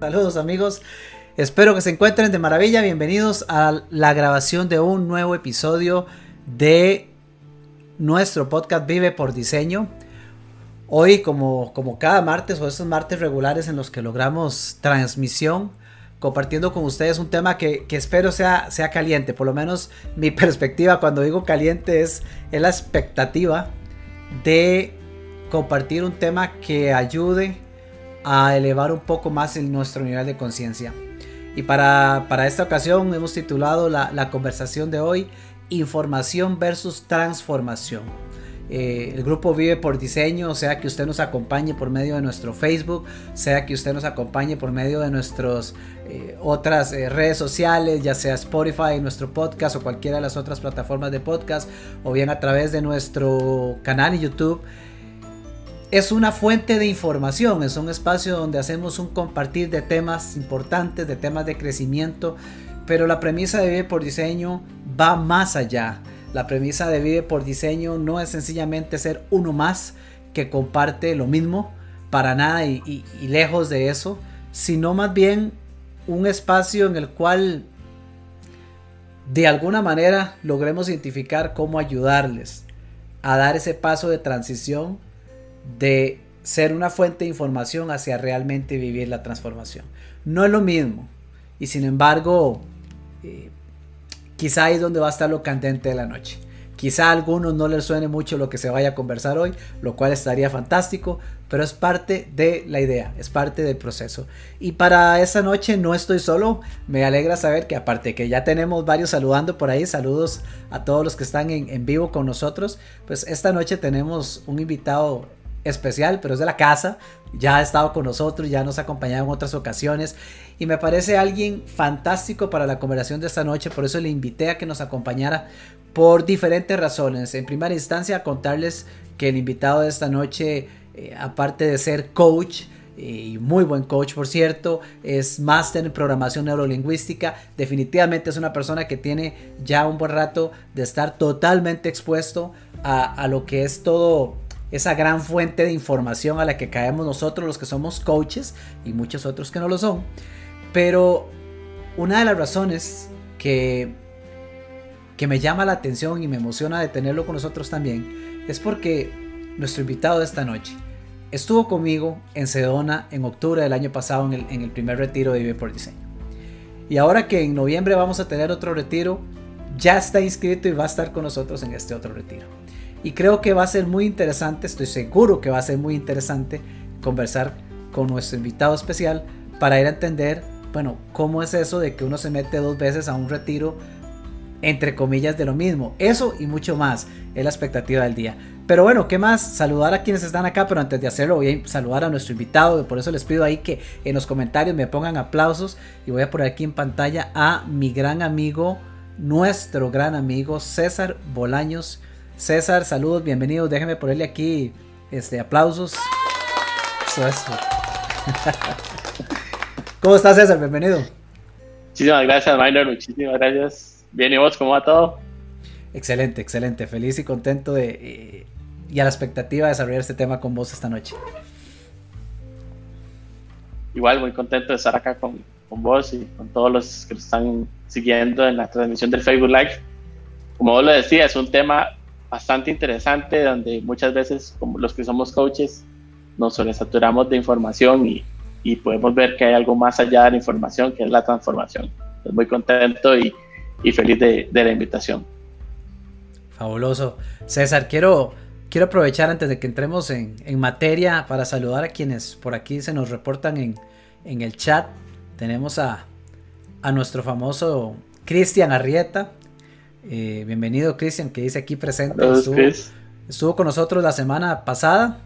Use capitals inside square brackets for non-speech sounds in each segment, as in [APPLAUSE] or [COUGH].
Saludos amigos, espero que se encuentren de maravilla. Bienvenidos a la grabación de un nuevo episodio de nuestro podcast Vive por Diseño. Hoy, como, como cada martes o estos martes regulares en los que logramos transmisión, compartiendo con ustedes un tema que, espero sea, sea caliente. Por lo menos mi [LAUGHS] perspectiva cuando digo caliente es, es la expectativa de compartir un tema que ayude a elevar un poco más el, nuestro nivel de conciencia. Y para, esta ocasión hemos titulado la, conversación de hoy Información versus Transformación. Eh, el grupo vive por diseño, sea que usted nos acompañe por medio de nuestro Facebook, sea que usted nos acompañe por medio de nuestras eh, otras eh, redes sociales, ya sea Spotify, nuestro podcast o cualquiera de las otras plataformas de podcast, o bien a través de nuestro canal en YouTube es una fuente de información, es un espacio donde hacemos un compartir de temas importantes, de temas de crecimiento, pero la premisa de Vive por Diseño va más allá. La premisa de Vive por Diseño no es sencillamente ser uno más que comparte lo mismo, para nada y, lejos de eso, sino más bien un espacio en el cual de alguna manera logremos identificar cómo ayudarles a dar ese paso de transición de ser una fuente de información hacia realmente vivir la transformación. No es lo mismo. Y sin embargo, eh, quizá ahí es donde va a estar lo candente de la noche. Quizá a algunos no les suene mucho lo que se vaya a conversar hoy, lo cual estaría fantástico, pero es parte de la idea, es parte del proceso. Y para esta noche no estoy solo, me alegra saber que aparte que ya tenemos varios saludando por ahí, saludos a todos los que están en vivo con nosotros, pues esta noche tenemos un invitado especial, pero es de la casa. Ya ha estado con nosotros, ya nos ha acompañado en otras ocasiones y me parece alguien fantástico para la conversación de esta noche. Por eso le invité a que nos acompañara por diferentes razones. En primera instancia, contarles que el invitado de esta noche, eh, aparte de ser coach, y muy buen coach por cierto, es máster en programación neurolingüística, definitivamente es una persona que tiene ya un buen rato de estar totalmente expuesto a, a lo que es todo esa gran fuente de información a la que caemos nosotros los que somos coaches y muchos otros que no lo son. Pero una de las razones que, que me llama la atención y me emociona de tenerlo con nosotros también es porque nuestro invitado de esta noche estuvo conmigo en Sedona en octubre del año pasado en el, en el primer retiro de Vive por Diseño. Y ahora que en noviembre vamos a tener otro retiro, ya está inscrito y va a estar con nosotros en este otro retiro. Y creo que va a ser muy interesante, estoy seguro que va a ser muy interesante conversar con nuestro invitado especial para ir a entender, bueno, cómo es eso de que uno se mete dos veces a un retiro, entre comillas, de lo mismo. Eso y mucho más es la expectativa del día. Pero bueno, ¿qué más? Saludar a quienes están acá, pero antes de hacerlo voy a saludar a nuestro invitado. Por eso les pido ahí que en los comentarios me pongan aplausos y voy a poner aquí en pantalla a mi gran amigo, nuestro gran amigo César Bolaños César, saludos, bienvenidos. Déjenme ponerle aquí este, aplausos. Eso, eso. [LAUGHS] ¿Cómo estás, César? Bienvenido. Muchísimas gracias, Minor. Muchísimas gracias. Bien, ¿y vos cómo va todo? Excelente, excelente. Feliz y contento de, eh, y a la expectativa de desarrollar este tema con vos esta noche. Igual, muy contento de estar acá con, con vos y con todos los que nos están siguiendo en la transmisión del Facebook Live. Como vos lo decías, es un tema bastante interesante donde muchas veces como los que somos coaches nos sobresaturamos de información y, y, podemos ver que hay algo más allá de la información que es la transformación. Estoy muy contento y, y feliz de, de, la invitación. Fabuloso. César, quiero, quiero aprovechar antes de que entremos en, en materia para saludar a quienes por aquí se nos reportan en, en el chat. Tenemos a, a nuestro famoso Cristian Arrieta, eh, bienvenido Cristian, que dice aquí presente. Estuvo, con nosotros la semana pasada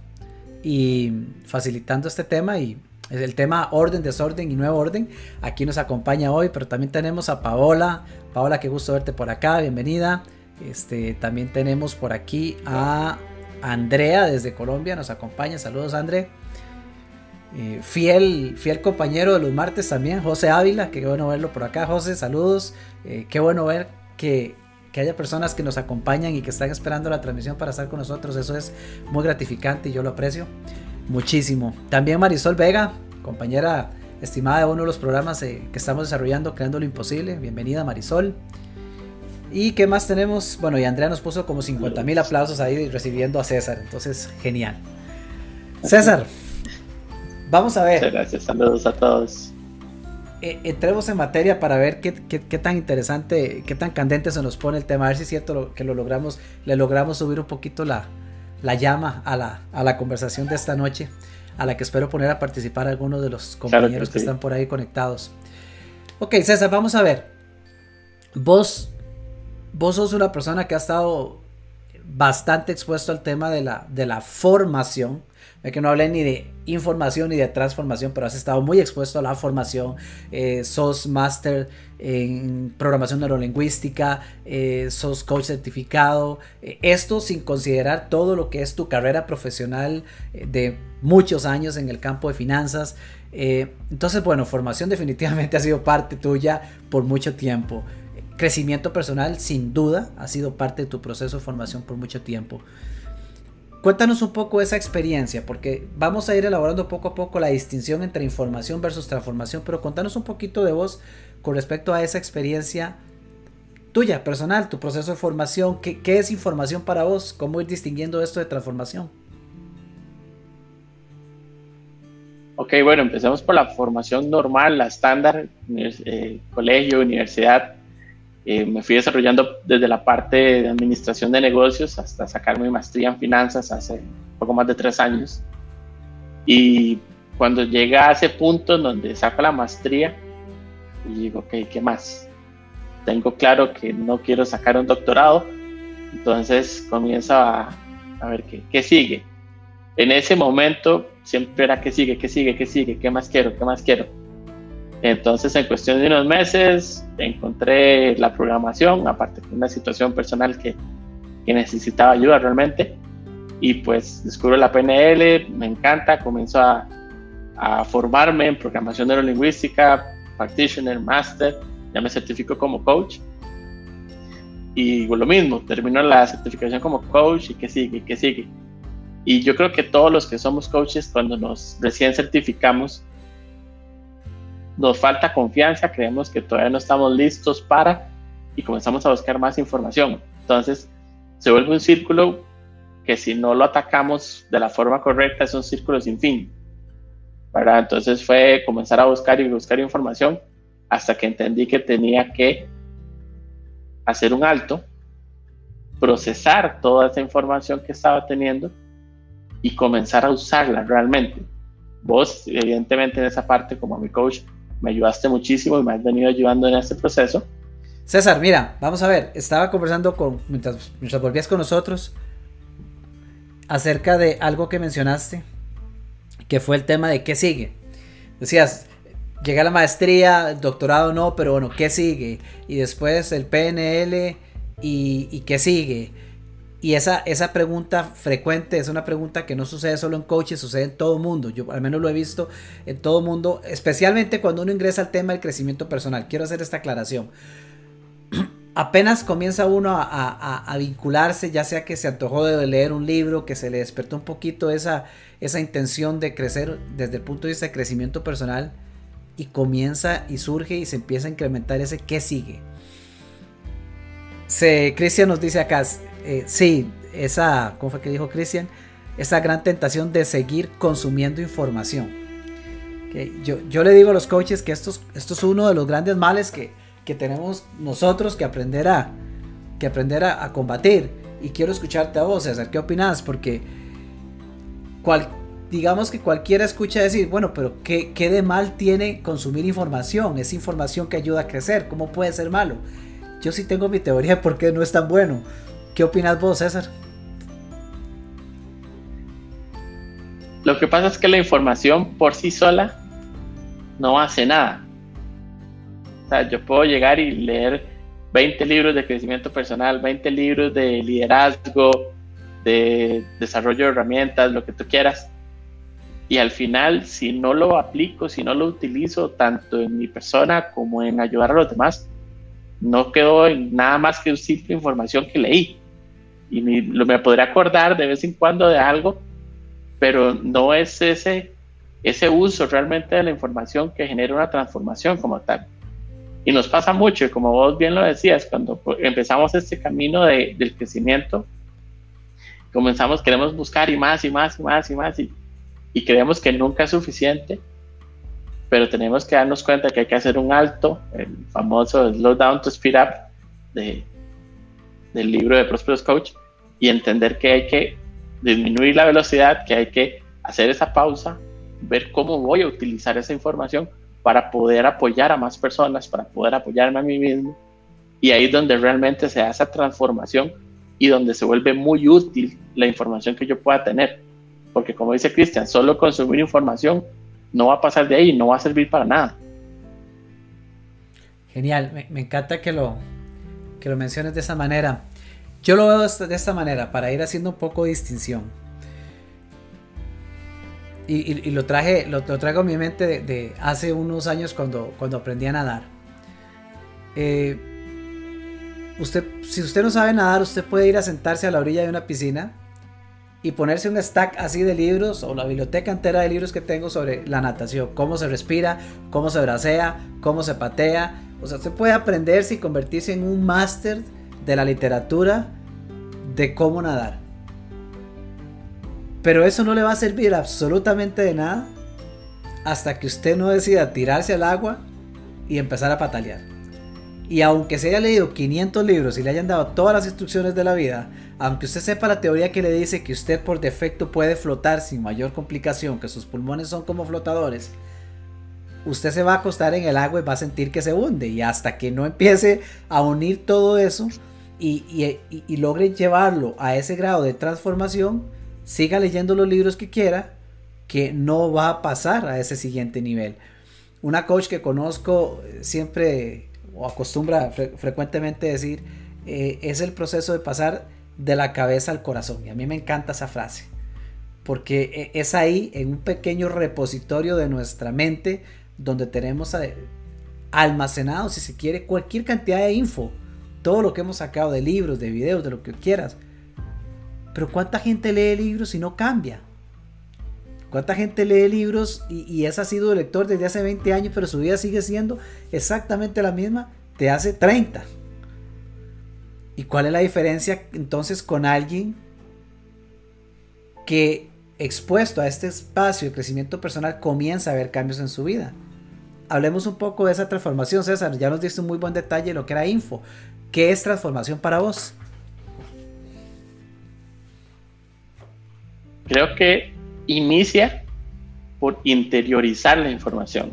y facilitando este tema y el tema orden, desorden y nuevo orden. Aquí nos acompaña hoy, pero también tenemos a Paola. Paola, qué gusto verte por acá, bienvenida. Este, también tenemos por aquí a Andrea desde Colombia, nos acompaña. Saludos, André. Eh, fiel, fiel compañero de los martes también, José Ávila, qué bueno verlo por acá, José, saludos. Eh, qué bueno ver que que haya personas que nos acompañan y que están esperando la transmisión para estar con nosotros. Eso es muy gratificante y yo lo aprecio muchísimo. También Marisol Vega, compañera estimada de uno de los programas eh, que estamos desarrollando, Creando lo Imposible. Bienvenida Marisol. ¿Y qué más tenemos? Bueno, y Andrea nos puso como 50 mil aplausos ahí recibiendo a César, entonces genial. César, vamos a ver. gracias, saludos a todos. Eh, entremos en materia para ver qué, tan interesante, qué tan candente se nos pone el tema, a ver si es cierto que lo logramos, le logramos subir un poquito la, llama a la, a la conversación de esta noche a la que espero poner a participar algunos de los compañeros que, están por ahí conectados. Ok, César, vamos a ver. Vos, vos sos una persona que ha estado bastante expuesto al tema de la, de la formación. que no hablé ni de información ni de transformación, pero has estado muy expuesto a la formación. Eh, sos máster en programación neurolingüística, eh, sos coach certificado. Eh, esto sin considerar todo lo que es tu carrera profesional de muchos años en el campo de finanzas. entonces, bueno, formación definitivamente [LAUGHS] ha sido parte tuya por mucho tiempo. Crecimiento personal, sin duda, ha sido parte de tu proceso de formación por mucho tiempo. Cuéntanos un poco esa experiencia, porque vamos a ir elaborando poco a poco la distinción entre información versus transformación, pero contanos un poquito de vos con respecto a esa experiencia tuya, personal, tu proceso de formación, ¿qué, es información para vos? ¿Cómo ir distinguiendo esto de transformación? Ok, bueno, empecemos por la formación normal, la estándar, eh, colegio, universidad. Eh, me fui desarrollando desde la parte de administración de negocios hasta sacar mi maestría en finanzas hace poco más de tres años. Y cuando llega a ese punto en donde saco la maestría, y digo, ok, ¿qué más? Tengo claro que no quiero sacar un doctorado, entonces comienzo a, a ver qué, qué sigue. En ese momento siempre era qué sigue, qué sigue, qué sigue, qué más quiero, qué más quiero entonces, en cuestión de unos meses, encontré la programación, aparte de una situación personal que, que necesitaba ayuda realmente. Y pues descubro la PNL, me encanta, comienzo a, a formarme en programación neurolingüística, practitioner, master, ya me certifico como coach. Y lo mismo, termino la certificación como coach y que sigue, que sigue. Y yo creo que todos los que somos coaches, cuando nos recién certificamos, nos falta confianza, creemos que todavía no estamos listos para y comenzamos a buscar más información. Entonces se vuelve un círculo que si no lo atacamos de la forma correcta es un círculo sin fin. ¿verdad? Entonces fue comenzar a buscar y buscar información hasta que entendí que tenía que hacer un alto, procesar toda esa información que estaba teniendo y comenzar a usarla realmente. Vos, evidentemente, en esa parte, como mi coach, me ayudaste muchísimo y me has venido ayudando en este proceso. César, mira, vamos a ver, estaba conversando con, mientras, volvías con nosotros, acerca de algo que mencionaste, que fue el tema de qué sigue. Decías, llega a la maestría, doctorado no, pero bueno, ¿qué sigue? Y después el PNL y, y qué sigue. Y esa, esa pregunta frecuente es una pregunta que no sucede solo en coaches, sucede en todo mundo. Yo al menos lo he visto en todo mundo, especialmente cuando uno ingresa al tema del crecimiento personal. Quiero hacer esta aclaración. [CLEARS THROAT] Apenas comienza uno a, vincularse, ya sea que se antojó de leer un libro, que se le despertó un poquito esa, esa intención de crecer desde el punto de vista de crecimiento personal, y comienza y surge y se empieza a incrementar ese qué sigue. Se, Cristian nos dice acá, eh, sí, esa, ¿cómo que dijo Cristian? Esa gran tentación de seguir consumiendo información. Yo, yo, le digo a los coaches que esto, esto es uno de los grandes males que, que tenemos nosotros que aprender a, que aprender a, combatir. Y quiero escucharte a vos, César, ¿qué opinas? Porque digamos que cualquiera escucha decir, bueno, pero ¿qué, ¿qué de mal tiene consumir información? Es información que ayuda a crecer, ¿cómo puede ser malo? Yo sí tengo mi teoría de por qué no es tan bueno. ¿Qué opinas vos, César? Lo que pasa es que la información por sí sola no hace nada. O sea, yo puedo llegar y leer 20 libros de crecimiento personal, 20 libros de liderazgo, de desarrollo de herramientas, lo que tú quieras. Y al final, si no lo aplico, si no lo utilizo tanto en mi persona como en ayudar a los demás, no quedó en nada más que simple información que leí y me, me podré acordar de vez en cuando de algo, pero no es ese ese uso realmente de la información que genera una transformación como tal. Y nos pasa mucho, y como vos bien lo decías, cuando empezamos este camino de, del crecimiento, comenzamos, queremos buscar y más y más y más y más, y, y creemos que nunca es suficiente, pero tenemos que darnos cuenta que hay que hacer un alto, el famoso slow down to speed up de, del libro de Prosperous Coach, y entender que hay que disminuir la velocidad, que hay que hacer esa pausa, ver cómo voy a utilizar esa información para poder apoyar a más personas, para poder apoyarme a mí mismo. Y ahí es donde realmente se hace esa transformación y donde se vuelve muy útil la información que yo pueda tener. Porque como dice Cristian, solo consumir información no va a pasar de ahí, no va a servir para nada. Genial, me, encanta que lo, que lo menciones de esa manera. Yo lo veo de esta manera, para ir haciendo un poco de distinción y, lo traje, lo, traigo a mi mente de, hace unos años cuando, cuando aprendí a nadar. Eh, usted, si usted no sabe nadar, usted puede ir a sentarse a la orilla de una piscina y ponerse un stack así de libros o la biblioteca entera de libros que tengo sobre la natación, cómo se respira, cómo se bracea, cómo se patea. O sea, usted puede aprenderse y convertirse en un máster de la literatura de cómo nadar. Pero eso no le va a servir absolutamente de nada hasta que usted no decida tirarse al agua y empezar a patalear. Y aunque se haya leído 500 libros y le hayan dado todas las instrucciones de la vida, aunque usted sepa la teoría que le dice que usted por defecto puede flotar sin mayor complicación, que sus pulmones son como flotadores, usted se va a acostar en el agua y va a sentir que se hunde. Y hasta que no empiece a unir todo eso y, logre llevarlo a ese grado de transformación, siga leyendo los libros que quiera, que no va a pasar a ese siguiente nivel. Una coach que conozco eh, siempre o acostumbra frecuentemente decir, eh, es el proceso de pasar de la cabeza al corazón. Y a mí me encanta esa frase, porque eh, es ahí, en un pequeño repositorio de nuestra mente, donde tenemos almacenado, si se quiere, cualquier cantidad de info. Todo lo que hemos sacado de libros, de videos, de lo que quieras pero ¿cuánta gente lee libros y no cambia? ¿Cuánta gente lee libros y, es ha sido lector desde hace 20 años, pero su vida sigue siendo exactamente la misma de hace 30? ¿Y cuál es la diferencia entonces con alguien que expuesto a este espacio de crecimiento personal comienza a ver cambios en su vida? Hablemos un poco de esa transformación, César. Ya nos diste un muy buen detalle de lo que era info. ¿Qué es transformación para vos? Creo que inicia por interiorizar la información.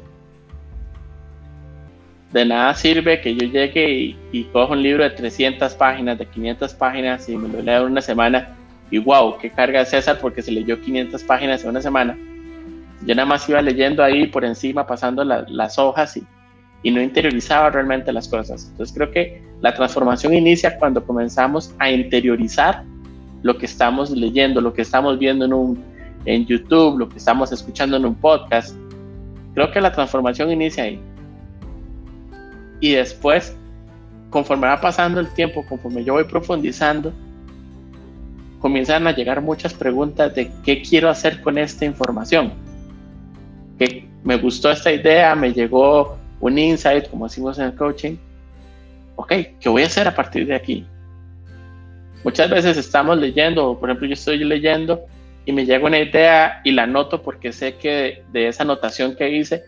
De nada sirve que yo llegue y, coja un libro de 300 páginas, de 500 páginas y me lo lea en una semana y wow, qué carga César porque se leyó 500 páginas en una semana. Yo nada más iba leyendo ahí por encima, pasando las hojas y, y no interiorizaba realmente las cosas. Entonces creo que la transformación inicia cuando comenzamos a interiorizar lo que estamos leyendo, lo que estamos viendo en, un, en YouTube, lo que estamos escuchando en un podcast. Creo que la transformación inicia ahí. Y después, conforme va pasando el tiempo, conforme yo voy profundizando, comienzan a llegar muchas preguntas de qué quiero hacer con esta información. Que me gustó esta idea, me llegó un insight, como decimos en el coaching. Ok, ¿qué voy a hacer a partir de aquí? Muchas veces estamos leyendo, por ejemplo, yo estoy leyendo y me llega una idea y la anoto porque sé que de esa anotación que hice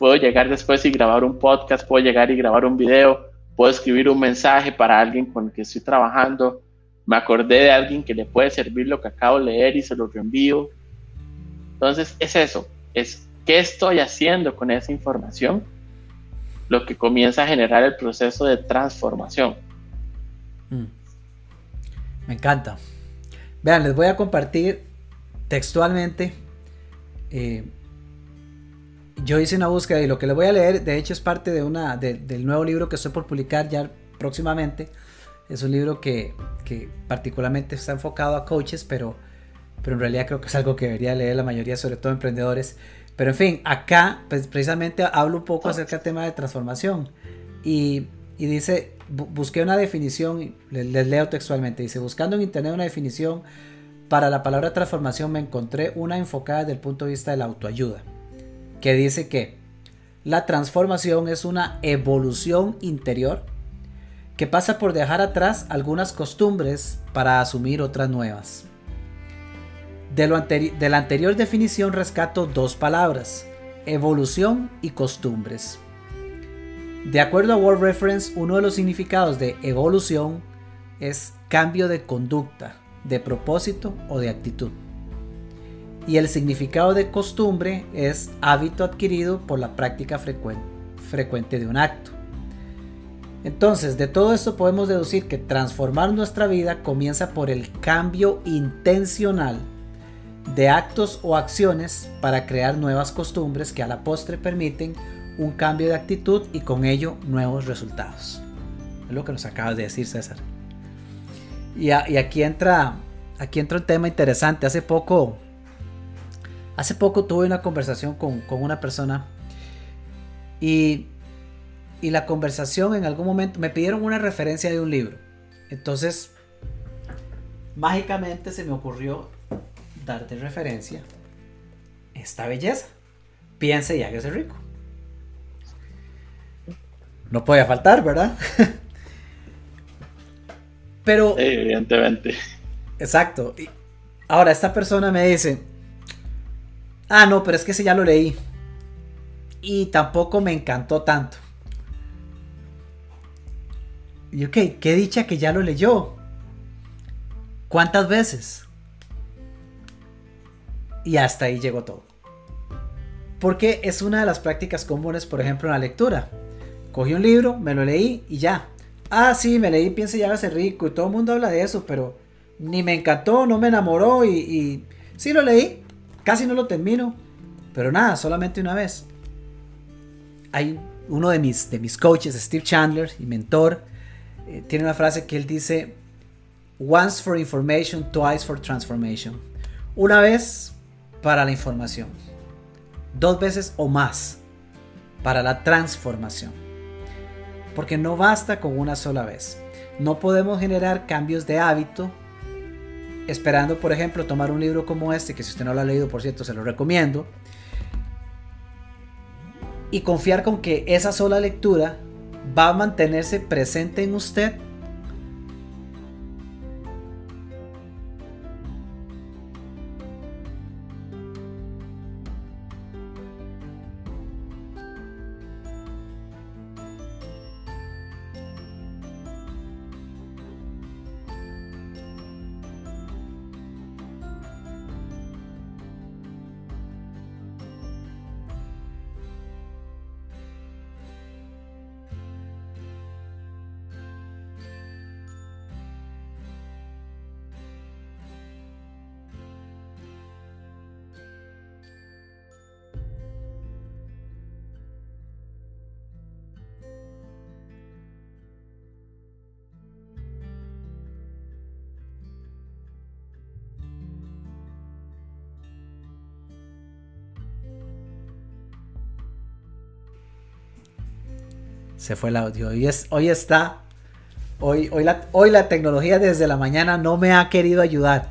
puedo llegar después y grabar un podcast, puedo llegar y grabar un video, puedo escribir un mensaje para alguien con el que estoy trabajando. Me acordé de alguien que le puede servir lo que acabo de leer y se lo reenvío. Entonces es eso, es qué estoy haciendo con esa información, lo que comienza a generar el proceso de transformación. Mm. Me encanta. Vean, les voy a compartir textualmente. Eh, yo hice una búsqueda y lo que les voy a leer, de hecho, es parte de una, del nuevo libro que estoy por publicar ya próximamente. Es un libro que, particularmente está enfocado a coaches, pero, pero en realidad creo que es algo que debería leer la mayoría, sobre todo emprendedores. Pero en fin, acá pues, precisamente hablo un poco acerca del tema de transformación. Y, y dice, busqué una definición, les, leo textualmente, dice, buscando en internet una definición para la palabra transformación me encontré una enfocada desde el punto de vista de la autoayuda. Que dice que la transformación es una evolución interior que pasa por dejar atrás algunas costumbres para asumir otras nuevas. De, de la anterior definición rescato dos palabras, evolución y costumbres. De acuerdo a World Reference, uno de los significados de evolución es cambio de conducta, de propósito o de actitud. Y el significado de costumbre es hábito adquirido por la práctica frecuente de un acto. Entonces, de todo esto podemos deducir que transformar nuestra vida comienza por el cambio intencional de actos o acciones para crear nuevas costumbres que a la postre permiten un cambio de actitud y con ello nuevos resultados. Es lo que nos acabas de decir, César. Y, aquí entra aquí entra un tema interesante. Hace poco hace poco tuve una conversación con, con una persona y y la conversación en algún momento me pidieron una referencia de un libro. Entonces, mágicamente se me ocurrió darte referencia esta belleza. Piense y hágase rico. No puede faltar, ¿verdad? [LAUGHS] Pero. evidentemente. Exacto. ahora, esta persona me dice: Ah, no, pero es que ese ya lo leí. Y tampoco me encantó tanto. Y ok, qué dicha que ya lo leyó. ¿Cuántas veces? Y hasta ahí llegó todo. Porque es una de las prácticas comunes, por ejemplo, en la lectura. Cogí un libro, me lo leí y ya. Ah, sí, me leí Piense y hágase rico y todo el mundo habla de eso, pero ni me encantó, no me enamoró y, y sí lo leí, casi no lo termino, pero nada, solamente una vez. Hay uno de mis, de mis coaches, Steve Chandler, y mentor, eh, tiene una frase que él dice, once for information, twice for transformation. Una vez para la información, dos veces o más para la transformación. Porque no basta con una sola vez. No podemos generar cambios de hábito esperando, por ejemplo, tomar un libro como este, que si usted no lo ha leído, por cierto, se lo recomiendo, y confiar con que esa sola lectura va a mantenerse presente en usted Se fue el audio. Hoy, es, hoy está. Hoy, la, tecnología desde la mañana no me ha querido ayudar.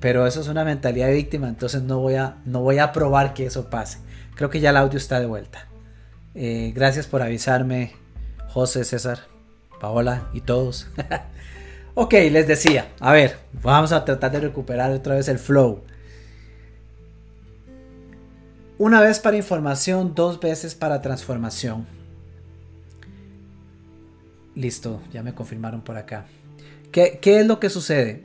Pero eso es una mentalidad de víctima. Entonces no voy a, no voy a probar que eso pase. Creo que ya el audio está de vuelta. Eh, gracias por avisarme, José, César, Paola y todos. [LAUGHS] ok, les decía. A ver, vamos a tratar de recuperar otra vez el flow. Una vez para información, dos veces para transformación. Listo, ya me confirmaron por acá. ¿Qué, es lo que sucede?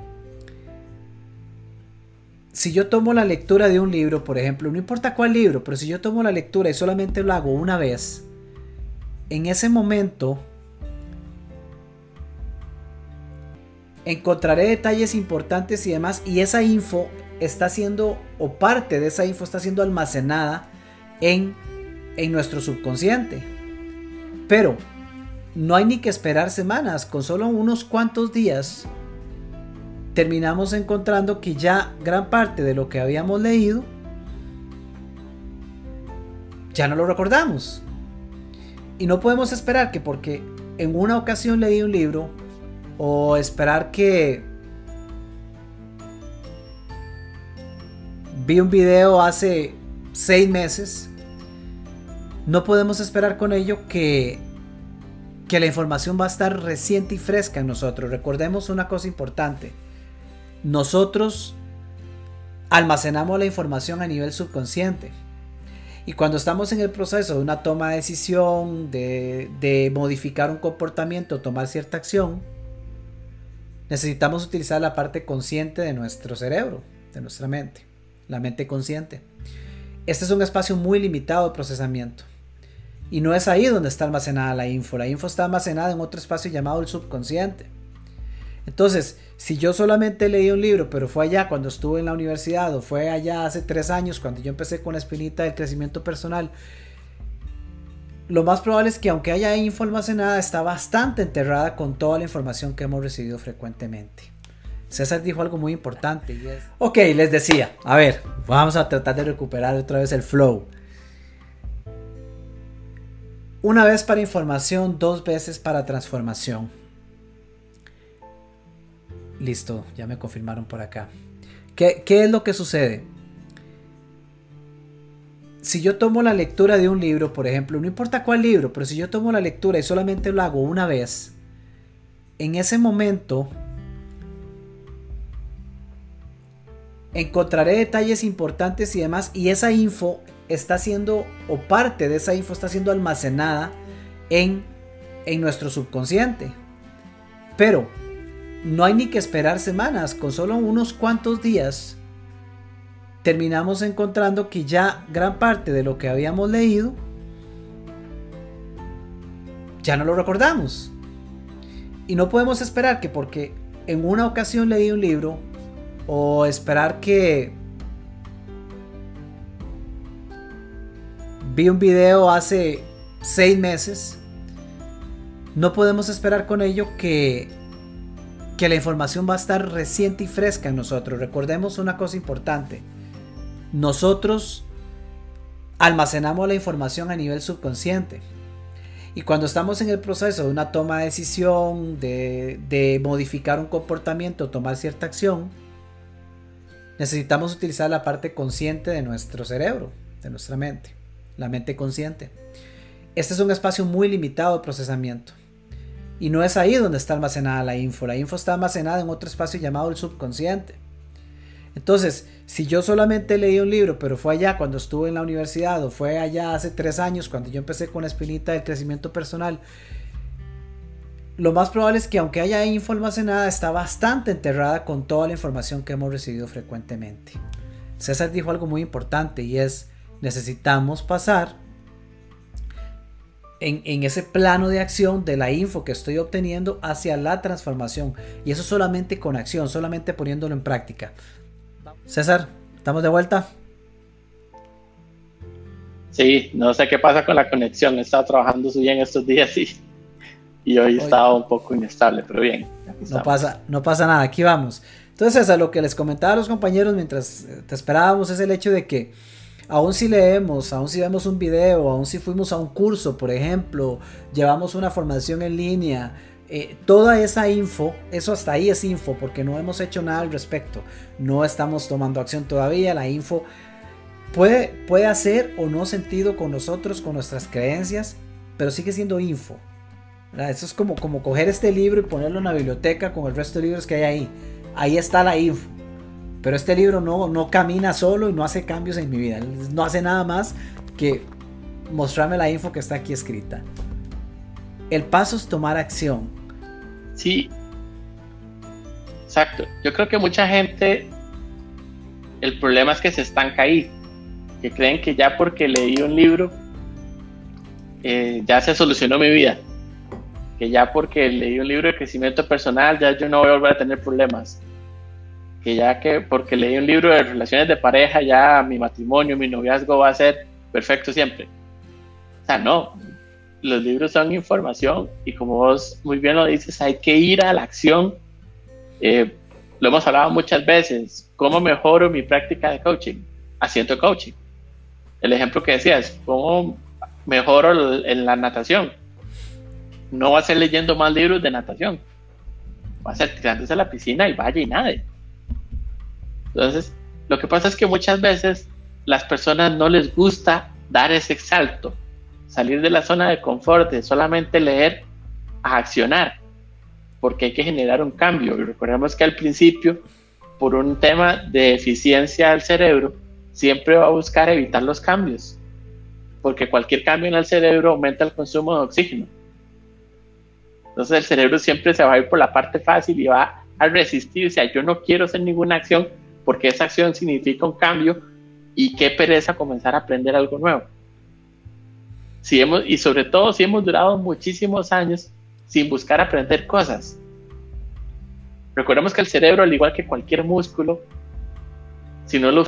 Si yo tomo la lectura de un libro, por ejemplo, no importa cuál libro, pero si yo tomo la lectura y solamente lo hago una vez, en ese momento encontraré detalles importantes y demás, y esa info está siendo, o parte de esa info está siendo almacenada en, en nuestro subconsciente. Pero no hay ni que esperar semanas, con solo unos cuantos días terminamos encontrando que ya gran parte de lo que habíamos leído ya no lo recordamos. Y no podemos esperar que porque en una ocasión leí un libro o esperar que vi un video hace seis meses no podemos esperar con ello que, que la información va a estar reciente y fresca en nosotros. Recordemos una cosa importante. Nosotros almacenamos la información a nivel subconsciente. Y cuando estamos en el proceso de una toma de decisión, de, modificar un comportamiento, tomar cierta acción, necesitamos utilizar la parte consciente de nuestro cerebro, de nuestra mente, la mente consciente. Este es un espacio muy limitado de procesamiento. Y no es ahí donde está almacenada la info. La info está almacenada en otro espacio llamado el subconsciente. Entonces, si yo solamente leí un libro, pero fue allá cuando estuve en la universidad o fue allá hace tres años cuando yo empecé con la espinita del crecimiento personal, lo más probable es que aunque haya info almacenada, está bastante enterrada con toda la información que hemos recibido frecuentemente. César dijo algo muy importante. Ok, les decía, a ver, vamos a tratar de recuperar otra vez el flow. Una vez para información, dos veces para transformación. Listo, ya me confirmaron por acá. ¿Qué, es lo que sucede? Si yo tomo la lectura de un libro, por ejemplo, no importa cuál libro, pero si yo tomo la lectura y solamente lo hago una vez, en ese momento encontraré detalles importantes y demás, y esa info está siendo, o parte de esa info está siendo almacenada en, en nuestro subconsciente. Pero no hay ni que esperar semanas, con solo unos cuantos días terminamos encontrando que ya gran parte de lo que habíamos leído ya no lo recordamos. Y no podemos esperar que porque en una ocasión leí un libro o esperar que vi un video hace seis meses, no podemos esperar con ello que, que la información va a estar reciente y fresca en nosotros. Recordemos una cosa importante. Nosotros almacenamos la información a nivel subconsciente. Y cuando estamos en el proceso de una toma de decisión, de, de modificar un comportamiento, tomar cierta acción, necesitamos utilizar la parte consciente de nuestro cerebro, de nuestra mente la mente consciente. Este es un espacio muy limitado de procesamiento. Y no es ahí donde está almacenada la info. La info está almacenada en otro espacio llamado el subconsciente. Entonces, si yo solamente leí un libro, pero fue allá cuando estuve en la universidad o fue allá hace tres años cuando yo empecé con la espinita del crecimiento personal, lo más probable es que aunque haya info almacenada, está bastante enterrada con toda la información que hemos recibido frecuentemente. César dijo algo muy importante y es, necesitamos pasar en, ese plano de acción de la info que estoy obteniendo hacia la transformación. Y eso solamente con acción, solamente poniéndolo en práctica. César, ¿estamos de vuelta? Sí, no sé qué pasa con la conexión. He estado trabajando bien estos días y, y hoy, estaba un poco inestable, pero bien. No pasa, no pasa nada, aquí vamos. Entonces, a lo que les comentaba a los compañeros mientras te esperábamos es el hecho de que aún si leemos, aún si vemos un video, aún si fuimos a un curso, por ejemplo, llevamos una formación en línea, eh, toda esa info, eso hasta ahí es info, porque no hemos hecho nada al respecto, no estamos tomando acción todavía, la info puede, puede hacer o no sentido con nosotros, con nuestras creencias, pero sigue siendo info. Eso es como, como coger este libro y ponerlo en la biblioteca con el resto de libros que hay ahí. Ahí está la info. Pero este libro no, no camina solo y no hace cambios en mi vida. No hace nada más que mostrarme la info que está aquí escrita. El paso es tomar acción. Sí. Exacto. Yo creo que mucha gente, el problema es que se estanca ahí. Que creen que ya porque leí un libro, eh, ya se solucionó mi vida. Que ya porque leí un libro de crecimiento personal, ya yo no voy a volver a tener problemas que ya que porque leí un libro de relaciones de pareja, ya mi matrimonio, mi noviazgo va a ser perfecto siempre. O sea, no, los libros son información y como vos muy bien lo dices, hay que ir a la acción. Eh, lo hemos hablado muchas veces, ¿cómo mejoro mi práctica de coaching? Haciendo coaching. El ejemplo que decías, ¿cómo mejoro en la natación? No va a ser leyendo más libros de natación, va a ser tirándose a la piscina y vaya y nade entonces, lo que pasa es que muchas veces las personas no les gusta dar ese salto, salir de la zona de confort, de solamente leer, a accionar, porque hay que generar un cambio. Y recordemos que al principio, por un tema de eficiencia del cerebro, siempre va a buscar evitar los cambios, porque cualquier cambio en el cerebro aumenta el consumo de oxígeno. Entonces el cerebro siempre se va a ir por la parte fácil y va a resistirse a yo no quiero hacer ninguna acción porque esa acción significa un cambio y qué pereza comenzar a aprender algo nuevo. Si hemos, y sobre todo si hemos durado muchísimos años sin buscar aprender cosas. Recordemos que el cerebro, al igual que cualquier músculo, si no lo...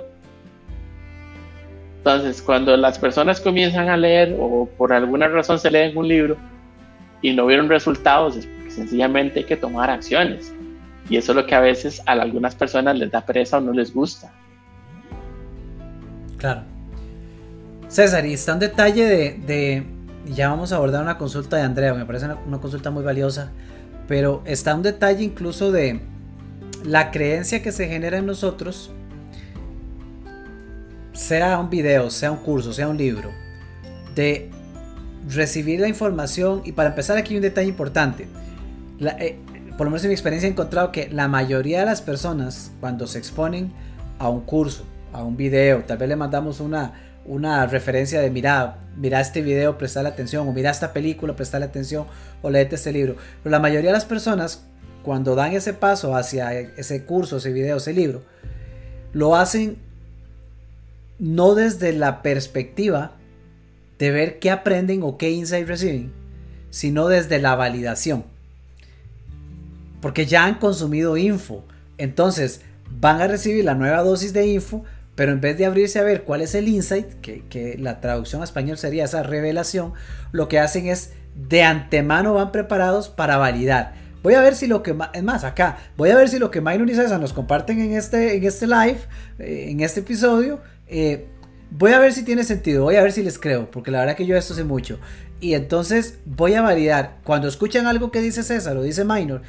Entonces, cuando las personas comienzan a leer o por alguna razón se leen un libro y no vieron resultados, es porque sencillamente hay que tomar acciones. Y eso es lo que a veces a algunas personas les da pereza o no les gusta. Claro. César, y está un detalle de, ya vamos a abordar una consulta de Andrea, me parece una, consulta muy valiosa, pero está un detalle incluso de la creencia que se genera en nosotros, sea un video, sea un curso, sea un libro, de recibir la información, y para empezar aquí hay un detalle importante, eh, por lo menos en mi experiencia he encontrado que la mayoría de las personas cuando se exponen a un curso, a un video, tal vez le mandamos una, una referencia de mira, mira este video, prestarle atención, o mira esta película, prestarle atención, o léete este libro. Pero la mayoría de las personas, cuando dan ese paso hacia ese curso, ese video, ese libro, lo hacen no desde la perspectiva de ver qué aprenden o qué insight reciben, sino desde la validación porque ya han consumido info. Entonces van a recibir la nueva dosis de info, pero en vez de abrirse a ver cuál es el insight, que, la traducción a español sería esa revelación, lo que hacen es de antemano van preparados para validar. Voy a ver si lo que es más acá, voy a ver si lo que Minor y César nos comparten en este, en este live, eh, en este episodio, eh, voy a ver si tiene sentido, voy a ver si les creo, porque la verdad que yo esto sé mucho. Y entonces voy a validar, cuando escuchan algo que dice César o dice Minor,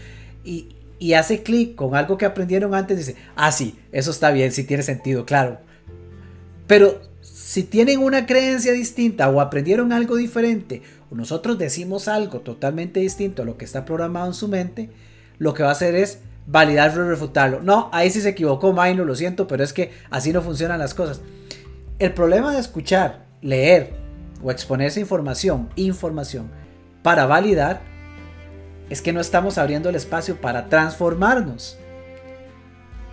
y, hace clic con algo que aprendieron antes, dice, ah, sí, eso está bien, sí tiene sentido, claro. Pero si tienen una creencia distinta o aprendieron algo diferente, o nosotros decimos algo totalmente distinto a lo que está programado en su mente, lo que va a hacer es validarlo y refutarlo. No, ahí sí se equivocó, Maino, lo siento, pero es que así no funcionan las cosas. El problema de escuchar, leer o exponerse información, información, para validar, es que no estamos abriendo el espacio para transformarnos.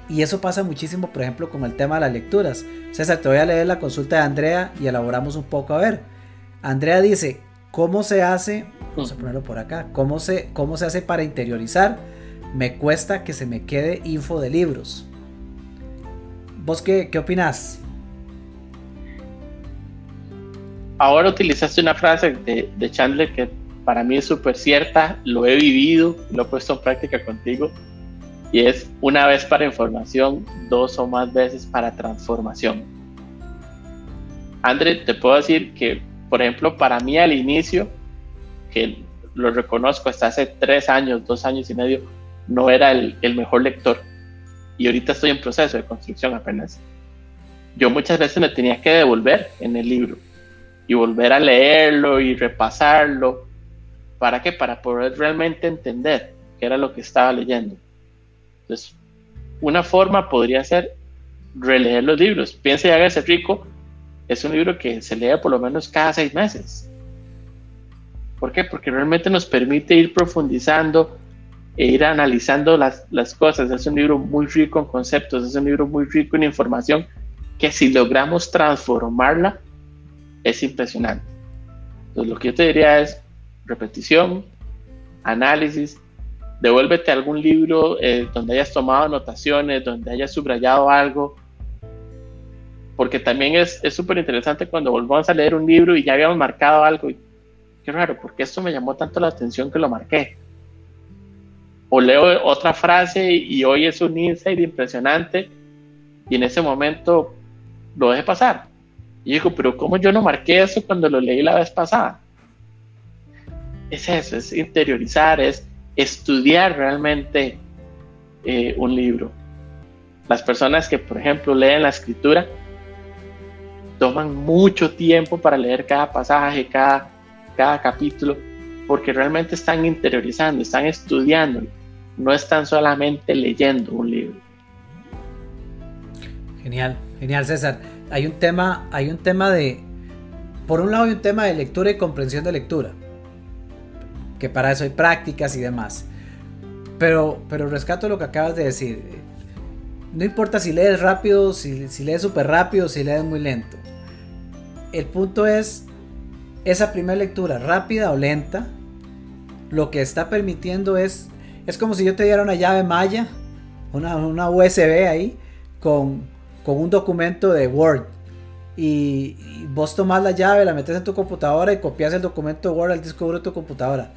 Y eso pasa muchísimo, por ejemplo, con el tema de las lecturas. César, te voy a leer la consulta de Andrea y elaboramos un poco a ver. Andrea dice, ¿cómo se hace? Vamos a ponerlo por acá. ¿Cómo se, cómo se hace para interiorizar? Me cuesta que se me quede info de libros. ¿Vos qué, qué opinás? Ahora utilizaste una frase de, de Chandler que para mí es súper cierta, lo he vivido, lo he puesto en práctica contigo, y es una vez para información, dos o más veces para transformación. André, te puedo decir que, por ejemplo, para mí al inicio, que lo reconozco hasta hace tres años, dos años y medio, no era el, el mejor lector. Y ahorita estoy en proceso de construcción apenas. Yo muchas veces me tenía que devolver en el libro y volver a leerlo y repasarlo ¿Para qué? Para poder realmente entender qué era lo que estaba leyendo. Entonces, una forma podría ser releer los libros. Piensa y hágase rico. Es un libro que se lee por lo menos cada seis meses. ¿Por qué? Porque realmente nos permite ir profundizando e ir analizando las, las cosas. Es un libro muy rico en conceptos, es un libro muy rico en información que si logramos transformarla es impresionante. Entonces lo que yo te diría es, repetición, análisis, devuélvete a algún libro eh, donde hayas tomado anotaciones, donde hayas subrayado algo, porque también es súper interesante cuando volvamos a leer un libro y ya habíamos marcado algo. Y, qué raro, porque esto me llamó tanto la atención que lo marqué. O leo otra frase y hoy es un insight impresionante y en ese momento lo dejé pasar. Y digo, pero ¿cómo yo no marqué eso cuando lo leí la vez pasada? Es eso, es interiorizar, es estudiar realmente eh, un libro. Las personas que, por ejemplo, leen la escritura, toman mucho tiempo para leer cada pasaje, cada, cada capítulo, porque realmente están interiorizando, están estudiando, no están solamente leyendo un libro. Genial, genial César. Hay un tema, hay un tema de, por un lado hay un tema de lectura y comprensión de lectura, que para eso hay prácticas y demás. Pero, pero rescato lo que acabas de decir. No importa si lees rápido, si, si lees súper rápido, si lees muy lento. El punto es esa primera lectura, rápida o lenta, lo que está permitiendo es, es como si yo te diera una llave maya, una, una USB ahí, con, con, un documento de Word. Y, vos tomás la llave, la metes en tu computadora y copias el documento de Word al disco duro de tu computadora.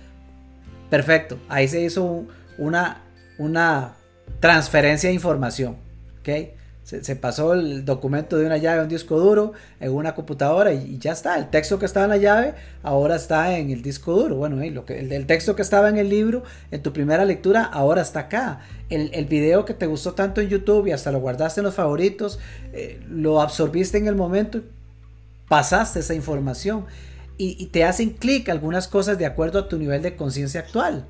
Perfecto, ahí se hizo una, una transferencia de información. ¿okay? Se, pasó el documento de una llave a un disco duro en una computadora y, ya está. El texto que estaba en la llave ahora está en el disco duro. Bueno, lo que, el, texto que estaba en el libro en tu primera lectura ahora está acá. El, el video que te gustó tanto en YouTube y hasta lo guardaste en los favoritos, eh, lo absorbiste en el momento, pasaste esa información y, te hacen clic algunas cosas de acuerdo a tu nivel de conciencia actual.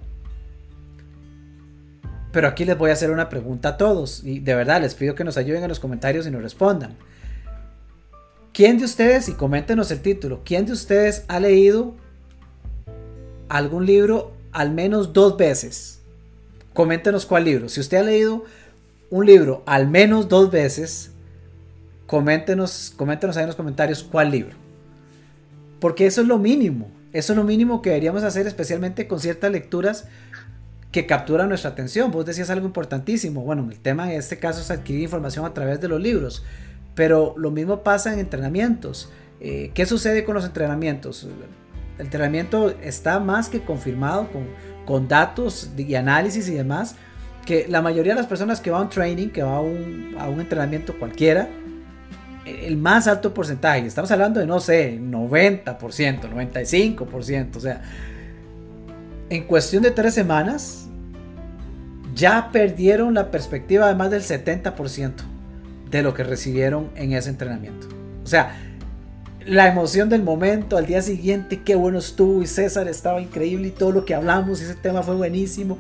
Pero aquí les voy a hacer una pregunta a todos y de verdad les pido que nos ayuden en los comentarios y nos respondan. ¿Quién de ustedes, y coméntenos el título, quién de ustedes ha leído algún libro al menos dos veces? Coméntenos cuál libro. Si usted ha leído un libro al menos dos veces, coméntenos, coméntenos ahí en los comentarios cuál libro. Porque eso es lo mínimo. Eso es lo mínimo que deberíamos hacer, especialmente con ciertas lecturas que captura nuestra atención. Vos decías algo importantísimo. Bueno, el tema en este caso es adquirir información a través de los libros, pero lo mismo pasa en entrenamientos. Eh, ¿Qué sucede con los entrenamientos? El entrenamiento está más que confirmado con, con datos y análisis y demás, que la mayoría de las personas que va a un training, que va a un, a un entrenamiento cualquiera, el más alto porcentaje, estamos hablando de, no sé, 90%, 95%, o sea, en cuestión de tres semanas, ya perdieron la perspectiva de más del 70% de lo que recibieron en ese entrenamiento. O sea, la emoción del momento, al día siguiente, qué bueno estuvo y César estaba increíble y todo lo que hablamos, ese tema fue buenísimo.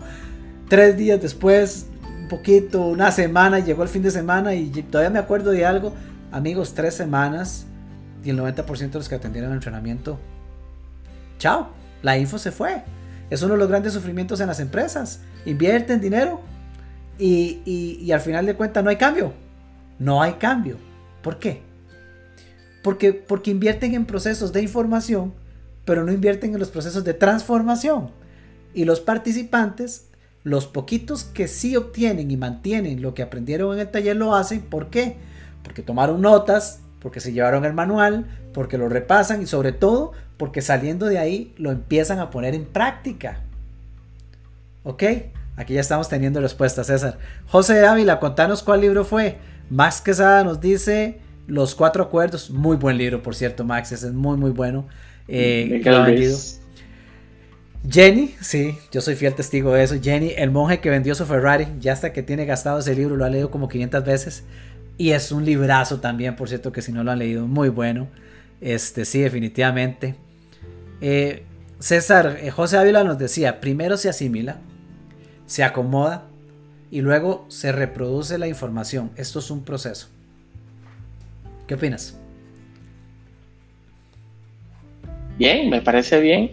Tres días después, un poquito, una semana, llegó el fin de semana y todavía me acuerdo de algo. Amigos, tres semanas y el 90% de los que atendieron el entrenamiento, chao, la info se fue. Es uno de los grandes sufrimientos en las empresas. Invierten dinero y, al final de cuentas no hay cambio. No hay cambio. ¿Por qué? Porque, porque invierten en procesos de información, pero no invierten en los procesos de transformación. Y los participantes, los poquitos que sí obtienen y mantienen lo que aprendieron en el taller, lo hacen. ¿Por qué? Porque tomaron notas, porque se llevaron el manual, porque lo repasan y sobre todo porque saliendo de ahí lo empiezan a poner en práctica. ¿Ok? Aquí ya estamos teniendo respuesta, César. José Ávila, contanos cuál libro fue. Max Quesada nos dice Los Cuatro Acuerdos. Muy buen libro, por cierto, Max. Ese es muy, muy bueno. Eh, Jenny, sí, yo soy fiel testigo de eso. Jenny, el monje que vendió su Ferrari, ya hasta que tiene gastado ese libro, lo ha leído como 500 veces. Y es un librazo también, por cierto, que si no lo han leído, muy bueno. Este, sí, definitivamente. Eh, César, eh, José Ávila nos decía, primero se asimila, se acomoda y luego se reproduce la información. Esto es un proceso. ¿Qué opinas? Bien, me parece bien,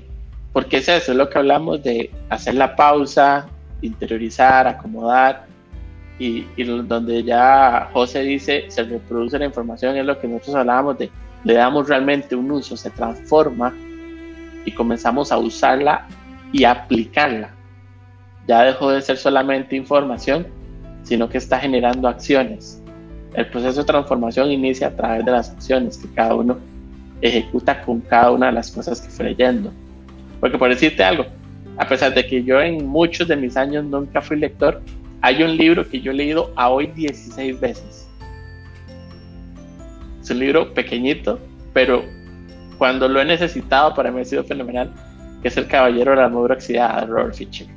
porque es eso, es lo que hablamos de hacer la pausa, interiorizar, acomodar, y, y, donde ya José dice, se reproduce la información, es lo que nosotros hablábamos de, le damos realmente un uso, se transforma y comenzamos a usarla y aplicarla. Ya dejó de ser solamente información, sino que está generando acciones. El proceso de transformación inicia a través de las acciones que cada uno ejecuta con cada una de las cosas que fue leyendo. Porque por decirte algo, a pesar de que yo en muchos de mis años nunca fui lector, hay un libro que yo he leído a hoy 16 veces. Es un libro pequeñito, pero cuando lo he necesitado para mí ha sido fenomenal, que es El Caballero de la Armadura Oxidada de Robert Fisher.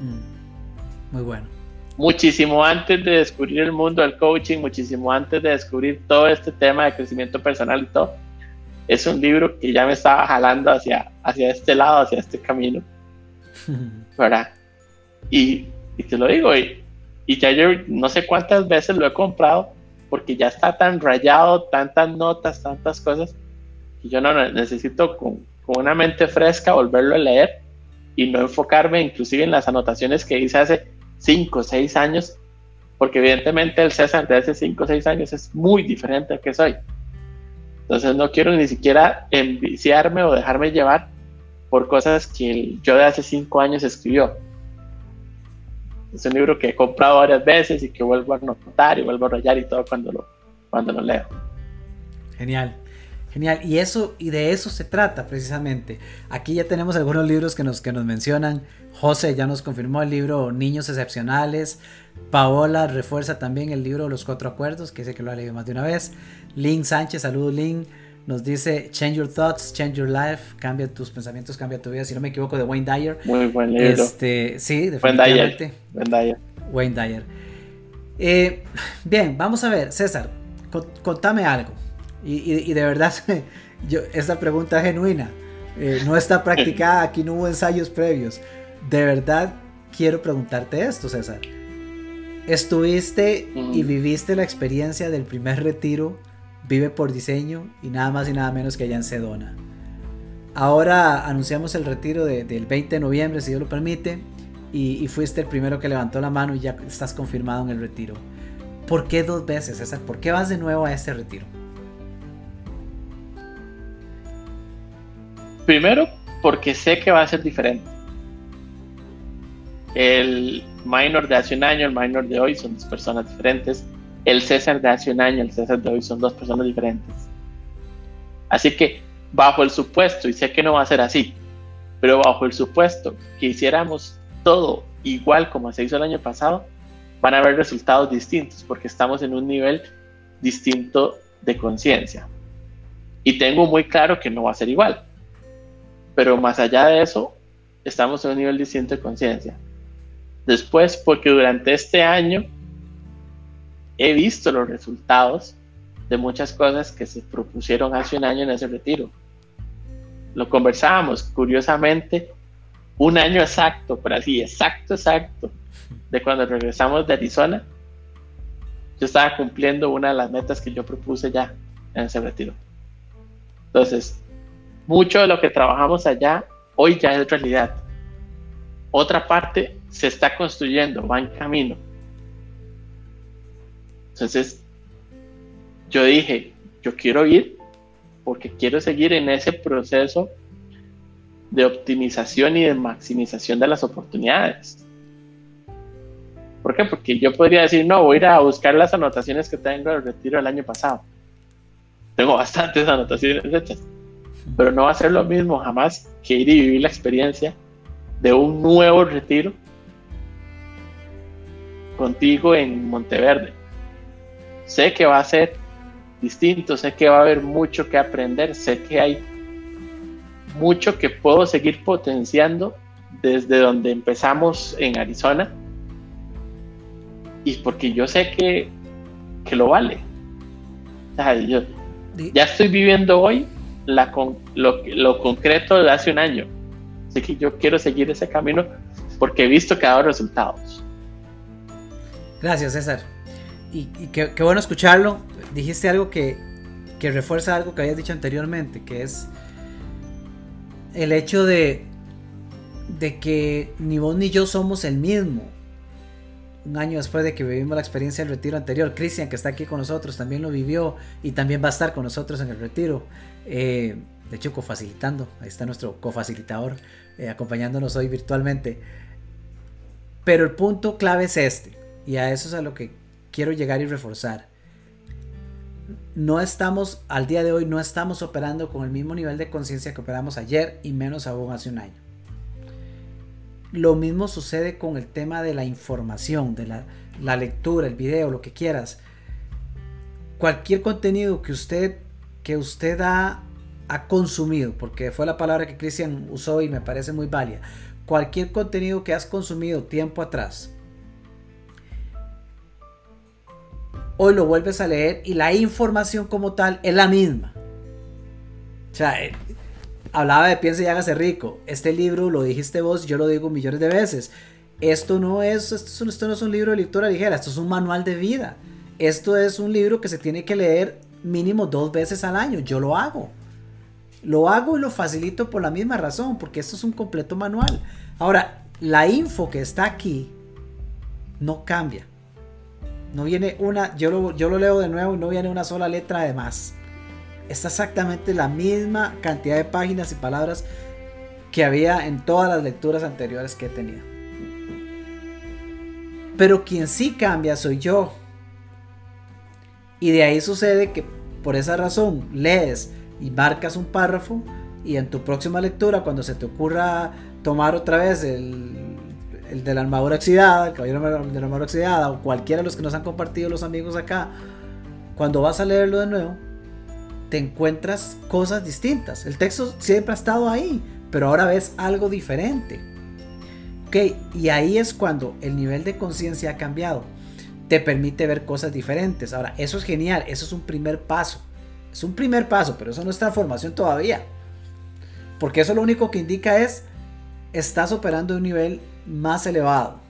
Mm, muy bueno. Muchísimo antes de descubrir el mundo del coaching, muchísimo antes de descubrir todo este tema de crecimiento personal y todo, es un libro que ya me estaba jalando hacia, hacia este lado, hacia este camino, [LAUGHS] ¿verdad? Y, y te lo digo, y, y ya yo no sé cuántas veces lo he comprado porque ya está tan rayado, tantas notas, tantas cosas, que yo no necesito con, una mente fresca volverlo a leer y no enfocarme inclusive en las anotaciones que hice hace 5 o 6 años, porque evidentemente el César de hace 5 o 6 años es muy diferente al que soy. Entonces no quiero ni siquiera enviciarme o dejarme llevar por cosas que yo de hace 5 años escribió. Es un libro que he comprado varias veces y que vuelvo a anotar y vuelvo a rayar y todo cuando lo, cuando lo leo. Genial. Genial, y eso y de eso se trata precisamente. Aquí ya tenemos algunos libros que nos, que nos mencionan. José ya nos confirmó el libro Niños Excepcionales. Paola refuerza también el libro Los Cuatro Acuerdos, que sé que lo ha leído más de una vez. Lynn Sánchez, saludos Lynn. Nos dice Change Your Thoughts, Change Your Life, cambia tus pensamientos, cambia tu vida. Si no me equivoco, de Wayne Dyer. Muy buen libro. Este, sí, definitivamente. Wayne Dyer. Wayne Dyer. Eh, bien, vamos a ver, César, contame algo. Y, de verdad, [LAUGHS] yo, esta pregunta es genuina. Eh, no está practicada, aquí no hubo ensayos previos. De verdad, quiero preguntarte esto, César. Estuviste y viviste la experiencia del primer retiro Vive por Diseño y nada más y nada menos que allá en Sedona. Ahora anunciamos el retiro del 20 de noviembre, si Dios lo permite, y, fuiste el primero que levantó la mano y ya estás confirmado en el retiro. ¿Por qué dos veces, César? ¿Por qué vas de nuevo a este retiro? Primero, porque sé que va a ser diferente. El minor de hace un año, el minor de hoy son dos personas diferentes el César de hace un año, el César de hoy son dos personas diferentes. Así que bajo el supuesto, y sé que no va a ser así, pero bajo el supuesto que hiciéramos todo igual como se hizo el año pasado, van a haber resultados distintos porque estamos en un nivel distinto de conciencia. Y tengo muy claro que no va a ser igual. Pero más allá de eso, estamos en un nivel distinto de conciencia. Después, porque durante este año he visto los resultados de muchas cosas que se propusieron hace un año en ese retiro. Lo conversábamos, curiosamente, un año exacto, pero así, exacto, exacto, de cuando regresamos de Arizona, yo estaba cumpliendo una de las metas que yo propuse ya en ese retiro. Entonces, mucho de lo que trabajamos allá hoy ya es realidad. Otra parte se está construyendo, va en camino. Entonces, yo dije, yo quiero ir porque quiero seguir en ese proceso de optimización y de maximización de las oportunidades. ¿Por qué? Porque yo podría decir, no, voy a ir a buscar las anotaciones que tengo del retiro del año pasado. Tengo bastantes anotaciones hechas, pero no va a ser lo mismo jamás que ir y vivir la experiencia de un nuevo retiro contigo en Monteverde sé que va a ser distinto, sé que va a haber mucho que aprender, sé que hay mucho que puedo seguir potenciando desde donde empezamos en Arizona y porque yo sé que, lo vale. ya estoy viviendo hoy la lo, lo concreto de hace un año. Así que yo quiero seguir ese camino porque he visto que ha dado resultados. Gracias, César y, qué, bueno escucharlo. Dijiste algo que, que refuerza algo que habías dicho anteriormente, que es el hecho de, de que ni vos ni yo somos el mismo. Un año después de que vivimos la experiencia del retiro anterior, Cristian, que está aquí con nosotros, también lo vivió y también va a estar con nosotros en el retiro. Eh, de hecho, cofacilitando. Ahí está nuestro cofacilitador eh, acompañándonos hoy virtualmente. Pero el punto clave es este, y a eso es a lo que quiero llegar y reforzar. No estamos, al día de hoy, no estamos operando con el mismo nivel de conciencia que operamos ayer y menos aún hace un año. Lo mismo sucede con el tema de la información, de la, lectura, el video, lo que quieras. Cualquier contenido que usted, que usted ha, ha consumido, porque fue la palabra que Cristian usó y me parece muy válida. Cualquier contenido que has consumido tiempo atrás, hoy lo vuelves a leer y la información como tal es la misma. O sea, eh, hablaba de piense y hágase rico. Este libro lo dijiste vos, yo lo digo millones de veces. Esto no es, esto, esto no es un libro de lectura ligera, esto es un manual de vida. Esto es un libro que se tiene que leer mínimo dos veces al año. Yo lo hago. Lo hago y lo facilito por la misma razón, porque esto es un completo manual. Ahora, la info que está aquí no cambia. No viene una, yo lo, yo lo leo de nuevo y no viene una sola letra de más. Está exactamente la misma cantidad de páginas y palabras que había en todas las lecturas anteriores que he tenido. Pero quien sí cambia soy yo. Y de ahí sucede que por esa razón lees y marcas un párrafo y en tu próxima lectura, cuando se te ocurra tomar otra vez el, el de la armadura oxidada, el caballero de la armadura oxidada, o cualquiera de los que nos han compartido los amigos acá, cuando vas a leerlo de nuevo, te encuentras cosas distintas. El texto siempre ha estado ahí, pero ahora ves algo diferente. Ok, y ahí es cuando el nivel de conciencia ha cambiado. Te permite ver cosas diferentes. Ahora, eso es genial, eso es un primer paso. Es un primer paso, pero eso no es transformación todavía. Porque eso lo único que indica es, estás operando a un nivel más elevado.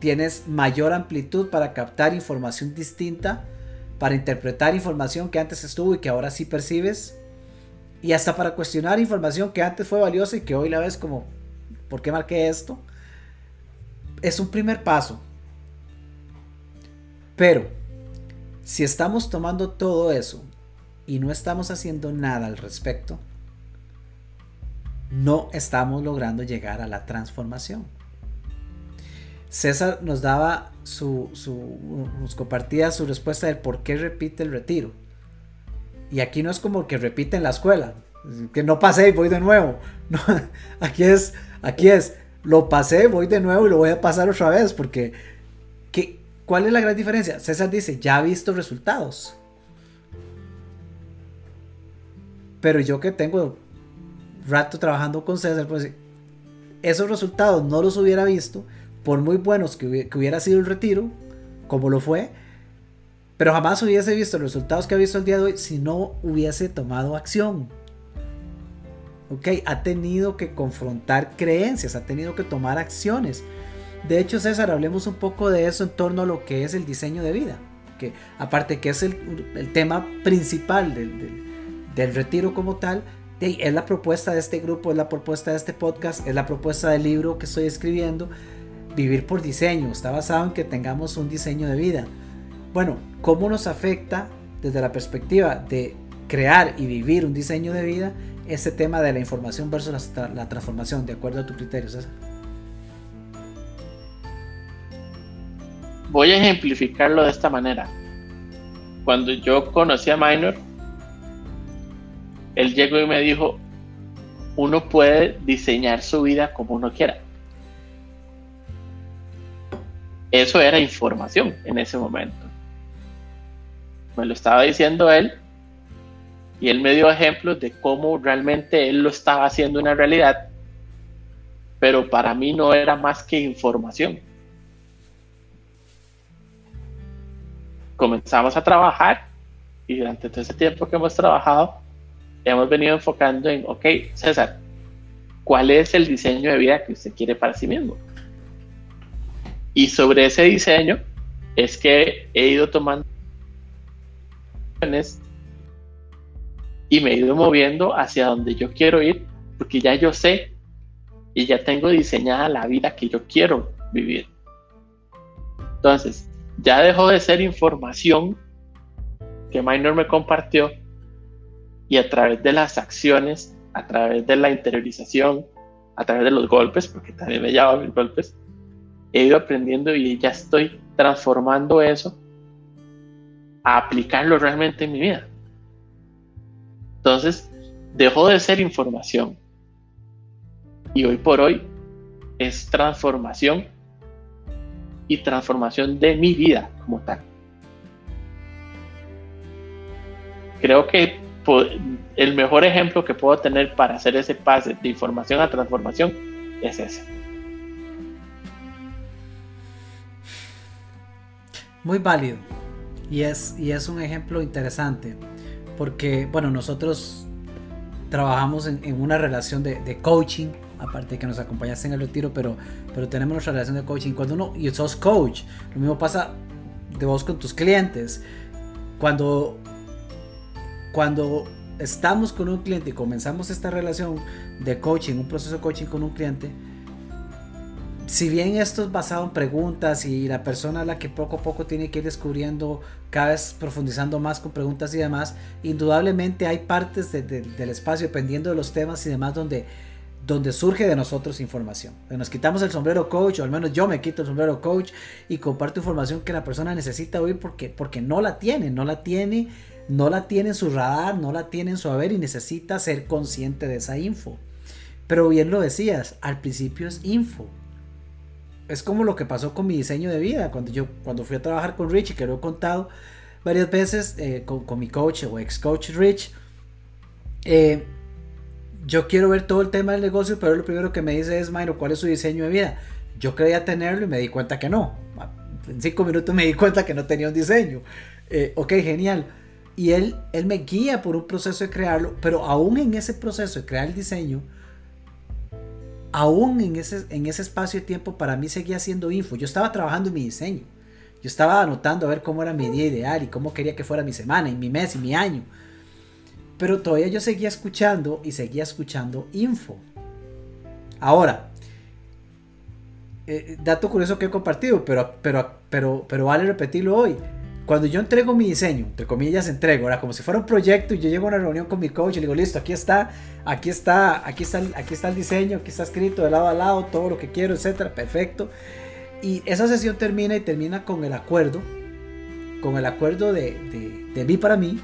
Tienes mayor amplitud para captar información distinta, para interpretar información que antes estuvo y que ahora sí percibes. Y hasta para cuestionar información que antes fue valiosa y que hoy la ves como, ¿por qué marqué esto? Es un primer paso. Pero, si estamos tomando todo eso y no estamos haciendo nada al respecto, no estamos logrando llegar a la transformación. César nos daba su, nos compartía su respuesta del por qué repite el retiro. Y aquí no es como que repite en la escuela, que no pasé y voy de nuevo. [LAUGHS] Aquí es, aquí es, lo pasé, voy de nuevo y lo voy a pasar otra vez, porque ¿qué, ¿cuál es la gran diferencia? César dice, ya ha visto resultados. Pero yo que tengo rato trabajando con César, pues esos resultados no los hubiera visto por muy buenos que hubiera, sido el retiro, como lo fue, pero jamás hubiese visto los resultados que ha visto el día de hoy si no hubiese tomado acción. Ok, ha tenido que confrontar creencias, ha tenido que tomar acciones. De hecho, César, hablemos un poco de eso en torno a lo que es el diseño de vida. Que aparte que es el, tema principal del, del, retiro como tal, es la propuesta de este grupo, es la propuesta de este podcast, es la propuesta del libro que estoy escribiendo vivir por diseño, está basado en que tengamos un diseño de vida. Bueno, ¿cómo nos afecta desde la perspectiva de crear y vivir un diseño de vida este tema de la información versus la, transformación, de acuerdo a tu criterio, César? Voy a ejemplificarlo de esta manera. Cuando yo conocí a Minor, él llegó y me dijo, uno puede diseñar su vida como uno quiera. Eso era información en ese momento. Me lo estaba diciendo él y él me dio ejemplos de cómo realmente él lo estaba haciendo una realidad, pero para mí no era más que información. Comenzamos a trabajar y durante todo ese tiempo que hemos trabajado, hemos venido enfocando en, ok, César, ¿cuál es el diseño de vida que usted quiere para sí mismo? Y sobre ese diseño es que he ido tomando y me he ido moviendo hacia donde yo quiero ir, porque ya yo sé y ya tengo diseñada la vida que yo quiero vivir. Entonces, ya dejó de ser información que Minor me compartió y a través de las acciones, a través de la interiorización, a través de los golpes, porque también me llaman mis golpes, he ido aprendiendo y ya estoy transformando eso a aplicarlo realmente en mi vida. Entonces, dejó de ser información y hoy por hoy es transformación y transformación de mi vida como tal. Creo que el mejor ejemplo que puedo tener para hacer ese pase de información a transformación es ese. Muy válido. Y es, y es un ejemplo interesante. Porque, bueno, nosotros trabajamos en, una relación de, coaching, aparte de que nos acompañaste en el retiro, pero, pero tenemos nuestra relación de coaching. Cuando uno, y sos coach, lo mismo pasa de vos con tus clientes. Cuando, cuando estamos con un cliente y comenzamos esta relación de coaching, un proceso de coaching con un cliente, si bien esto es basado en preguntas y la persona la que poco a poco tiene que ir descubriendo, cada vez profundizando más con preguntas y demás, indudablemente hay partes del espacio, dependiendo de los temas y demás, donde, donde surge de nosotros información. Nos quitamos el sombrero coach, o al menos yo me quito el sombrero coach y comparto información que la persona necesita oír porque, porque no la tiene, no la tiene, no la tiene en su radar, no la tiene en su haber y necesita ser consciente de esa info. Pero bien lo decías, al principio es info es como lo que pasó con mi diseño de vida. Cuando yo cuando fui a trabajar con Rich, y que lo he contado varias veces eh, con, mi coach o ex coach Rich, eh, yo quiero ver todo el tema del negocio, pero lo primero que me dice es, Mayro, ¿cuál es su diseño de vida? Yo creía tenerlo y me di cuenta que no. En cinco minutos me di cuenta que no tenía un diseño. Eh, ok, genial. Y él, él me guía por un proceso de crearlo, pero aún en ese proceso de crear el diseño, aún en ese, en ese espacio de tiempo para mí seguía siendo info. Yo estaba trabajando en mi diseño. Yo estaba anotando a ver cómo era mi día ideal y cómo quería que fuera mi semana y mi mes y mi año. Pero todavía yo seguía escuchando y seguía escuchando info. Ahora, eh, dato curioso que he compartido, pero, pero, pero, pero vale repetirlo hoy cuando yo entrego mi diseño, entre comillas entrego, era como si fuera un proyecto y yo llego a una reunión con mi coach y le digo, listo, aquí está, aquí está, aquí está, aquí está el diseño, aquí está escrito de lado a lado, todo lo que quiero, etcétera, perfecto. Y esa sesión termina y termina con el acuerdo, con el acuerdo de, de, mí para mí,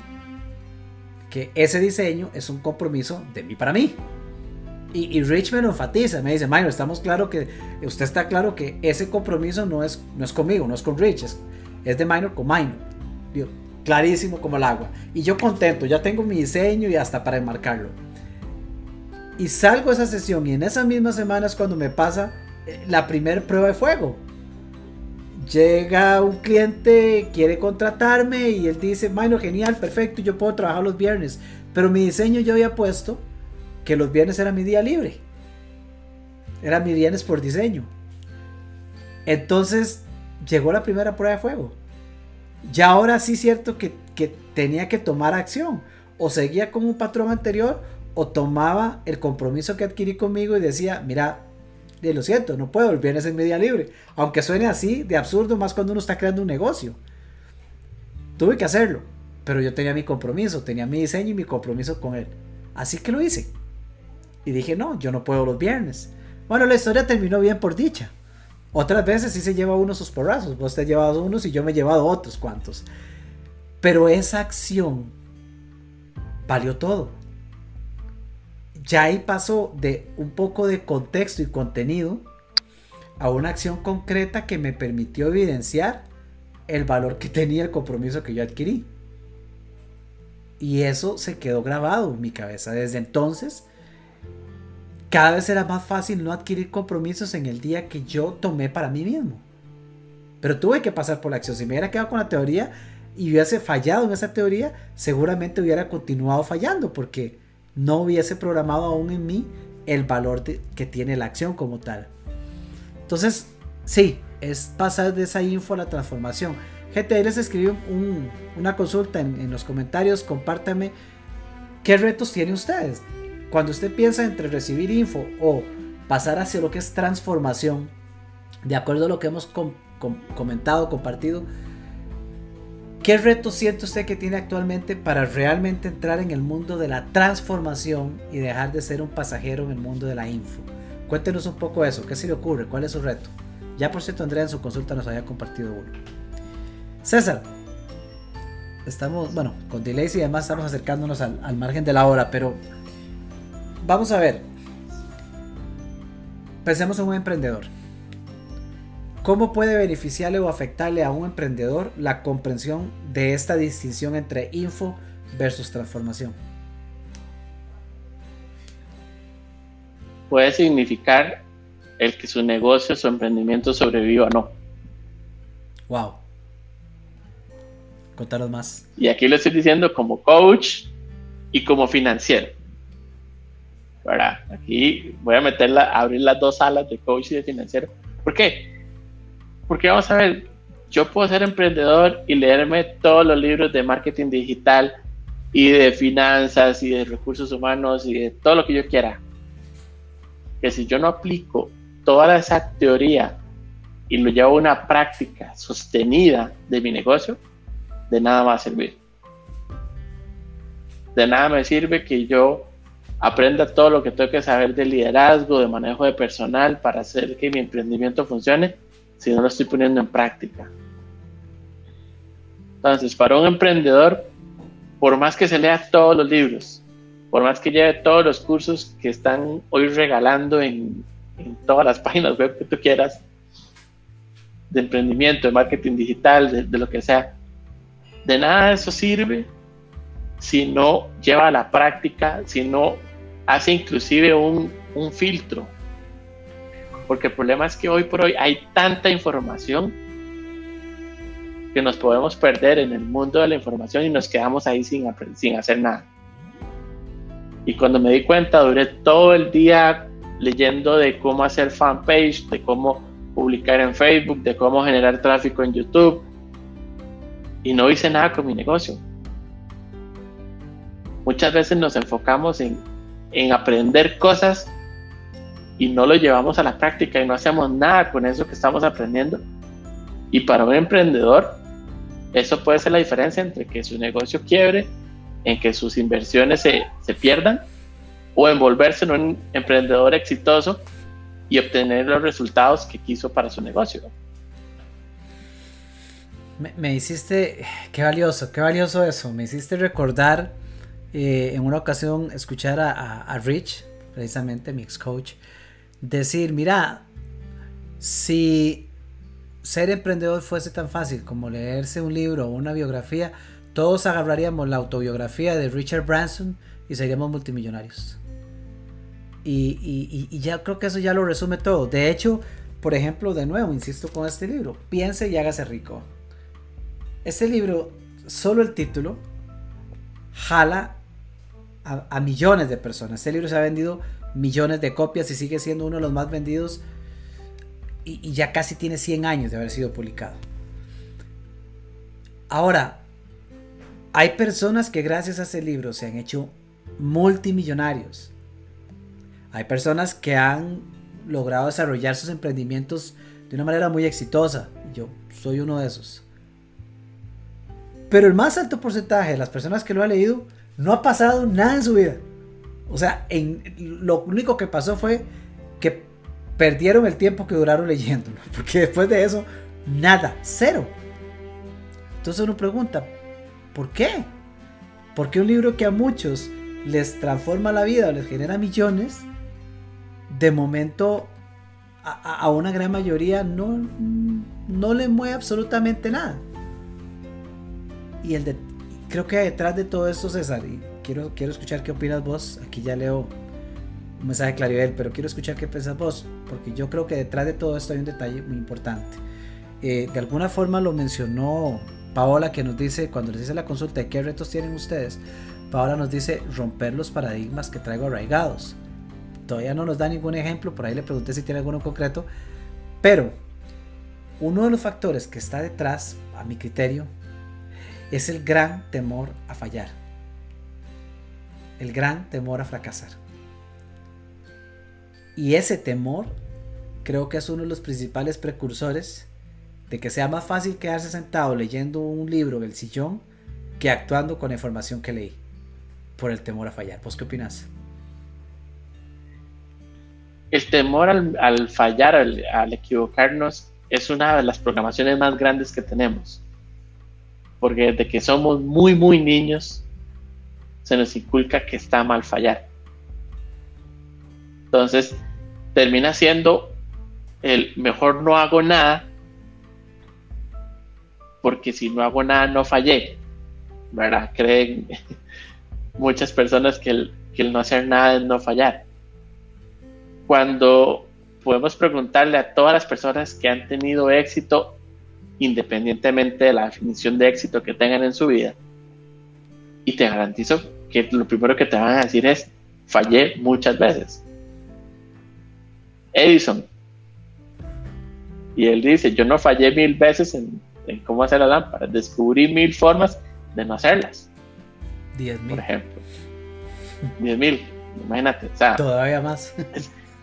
que ese diseño es un compromiso de mí para mí. Y, y, Rich me lo enfatiza, me dice, Minor, estamos claro que, usted está claro que ese compromiso no es, no es conmigo, no es con Rich, es, es de minor con minor. clarísimo como el agua. Y yo contento, ya tengo mi diseño y hasta para enmarcarlo. Y salgo de esa sesión y en esas mismas semanas cuando me pasa eh, la primera prueba de fuego. Llega un cliente, quiere contratarme y él dice, minor, genial, perfecto, yo puedo trabajar los viernes. Pero mi diseño yo había puesto que los viernes era mi día libre. Era mi viernes por diseño. Entonces llegó la primera prueba de fuego. Ya ahora sí cierto que, tenía que tomar acción. O seguía como un patrón anterior o tomaba el compromiso que adquirí conmigo y decía, mira, lo siento, no puedo, el viernes es mi libre. Aunque suene así de absurdo más cuando uno está creando un negocio. Tuve que hacerlo, pero yo tenía mi compromiso, tenía mi diseño y mi compromiso con él. Así que lo hice. Y dije, no, yo no puedo los viernes. Bueno, la historia terminó bien por dicha. Otras veces sí se lleva uno sus porrazos. Vos te has llevado unos y yo me he llevado otros cuantos. Pero esa acción valió todo. Ya ahí pasó de un poco de contexto y contenido a una acción concreta que me permitió evidenciar el valor que tenía el compromiso que yo adquirí. Y eso se quedó grabado en mi cabeza. Desde entonces cada vez era más fácil no adquirir compromisos en el día que yo tomé para mí mismo. Pero tuve que pasar por la acción. Si me hubiera quedado con la teoría y hubiese fallado en esa teoría, seguramente hubiera continuado fallando porque no hubiese programado aún en mí el valor que tiene la acción como tal. Entonces, sí, es pasar de esa info a la transformación. Gente, ahí les escribí una consulta en, los comentarios. Compártame qué retos tienen ustedes cuando usted piensa entre recibir info o pasar hacia lo que es transformación, de acuerdo a lo que hemos comentado, compartido, ¿qué reto siente usted que tiene actualmente para realmente entrar en el mundo de la transformación y dejar de ser un pasajero en el mundo de la info? Cuéntenos un poco eso, ¿qué se le ocurre? ¿Cuál es su reto? Ya por cierto, Andrea en su consulta nos había compartido uno. César, estamos, bueno, con delays y demás estamos acercándonos al, al margen de la hora, pero vamos a ver. Pensemos en un emprendedor. ¿Cómo puede beneficiarle o afectarle a un emprendedor la comprensión de esta distinción entre info versus transformación? Puede significar el que su negocio, su emprendimiento sobreviva o no. Wow. Contaros más. Y aquí lo estoy diciendo como coach y como financiero. ¿Verdad? Aquí voy a meterla, abrir las dos salas de coach y de financiero. ¿Por qué? Porque vamos a ver, yo puedo ser emprendedor y leerme todos los libros de marketing digital y de finanzas y de recursos humanos y de todo lo que yo quiera. Que si yo no aplico toda esa teoría y lo llevo a una práctica sostenida de mi negocio, de nada va a servir. De nada me sirve que yo aprenda todo lo que tengo que saber de liderazgo, de manejo de personal para hacer que mi emprendimiento funcione si no lo estoy poniendo en práctica. Entonces, para un emprendedor, por más que se lea todos los libros, por más que lleve todos los cursos que están hoy regalando en, todas las [LAUGHS] páginas web que tú quieras, de emprendimiento, de marketing digital, de, lo que sea, de nada eso sirve si no lleva a la práctica, si no hace inclusive un, un filtro. Porque el problema es que hoy por hoy hay tanta información que nos podemos perder en el mundo de la información y nos quedamos ahí sin, sin hacer nada. Y cuando me di cuenta, duré todo el día leyendo de cómo hacer fanpage, de cómo publicar en Facebook, de cómo generar tráfico en YouTube. Y no hice nada con mi negocio. Muchas veces nos enfocamos en en aprender cosas y no lo llevamos a la práctica y no hacemos nada con eso que estamos aprendiendo. Y para un emprendedor, eso puede ser la diferencia entre que su negocio quiebre, en que sus inversiones se, se pierdan, o envolverse en un emprendedor exitoso y obtener los resultados que quiso para su negocio. Me, hiciste, qué valioso, qué valioso eso, me hiciste recordar eh, en una ocasión escuchar a, Rich, precisamente mi ex coach, decir, mira, si ser emprendedor fuese tan fácil como leerse un libro o una biografía, todos agarraríamos la autobiografía de Richard Branson y seríamos multimillonarios. Y, y, ya creo que eso ya lo resume todo. De hecho, por ejemplo, de nuevo, insisto con este libro, piense y hágase rico. Este libro, solo el título, jala a, millones de personas. Este libro se ha vendido millones de copias y sigue siendo uno de los más vendidos y, ya casi tiene 100 años de haber sido publicado. Ahora, hay personas que gracias a ese libro se han hecho multimillonarios. Hay personas que han logrado desarrollar sus emprendimientos de una manera muy exitosa. Yo soy uno de esos. Pero el más alto porcentaje de las personas que lo han leído no ha pasado nada en su vida. O sea, lo único que pasó fue que perdieron el tiempo que duraron leyéndolo. [LAUGHS] Porque después de eso, nada, cero. Entonces uno pregunta, ¿por qué? Porque un libro que a muchos les transforma la vida o les genera millones, de momento a, a una gran mayoría no, no le mueve absolutamente nada. Y el de, creo que detrás de todo esto, César, y quiero, quiero escuchar qué opinas vos, aquí ya leo un mensaje de Claribel, pero quiero escuchar qué piensas vos, porque yo creo que detrás de todo esto hay un detalle muy importante. Eh, de alguna forma lo mencionó Paola, que nos dice, cuando les dice la consulta de qué retos tienen ustedes, Paola nos dice romper los paradigmas que traigo arraigados. Todavía no nos da ningún ejemplo, por ahí le pregunté si tiene alguno concreto, pero uno de los factores que está detrás, a mi criterio, es el gran temor a fallar. El gran temor a fracasar. Y ese temor creo que es uno de los principales precursores de que sea más fácil quedarse sentado leyendo un libro del sillón que actuando con la información que leí por el temor a fallar. ¿Vos qué opinas? El temor al, fallar, al equivocarnos, es una de las programaciones más grandes que tenemos porque desde que somos muy, muy niños, se nos inculca que está mal fallar. Entonces, termina siendo el mejor no hago nada, porque si no hago nada no fallé, ¿verdad? Creen [LAUGHS] muchas personas que el, que no hacer nada es no fallar. Cuando podemos preguntarle a todas las personas que han tenido éxito independientemente de la definición de éxito que tengan en su vida. Y te garantizo que lo primero que te van a decir es, fallé muchas veces. Edison. Y él dice, yo no fallé mil veces en, cómo hacer la lámpara, descubrí mil formas de no hacerlas. Diez mil. Por ejemplo. Diez mil, imagínate. Todavía más.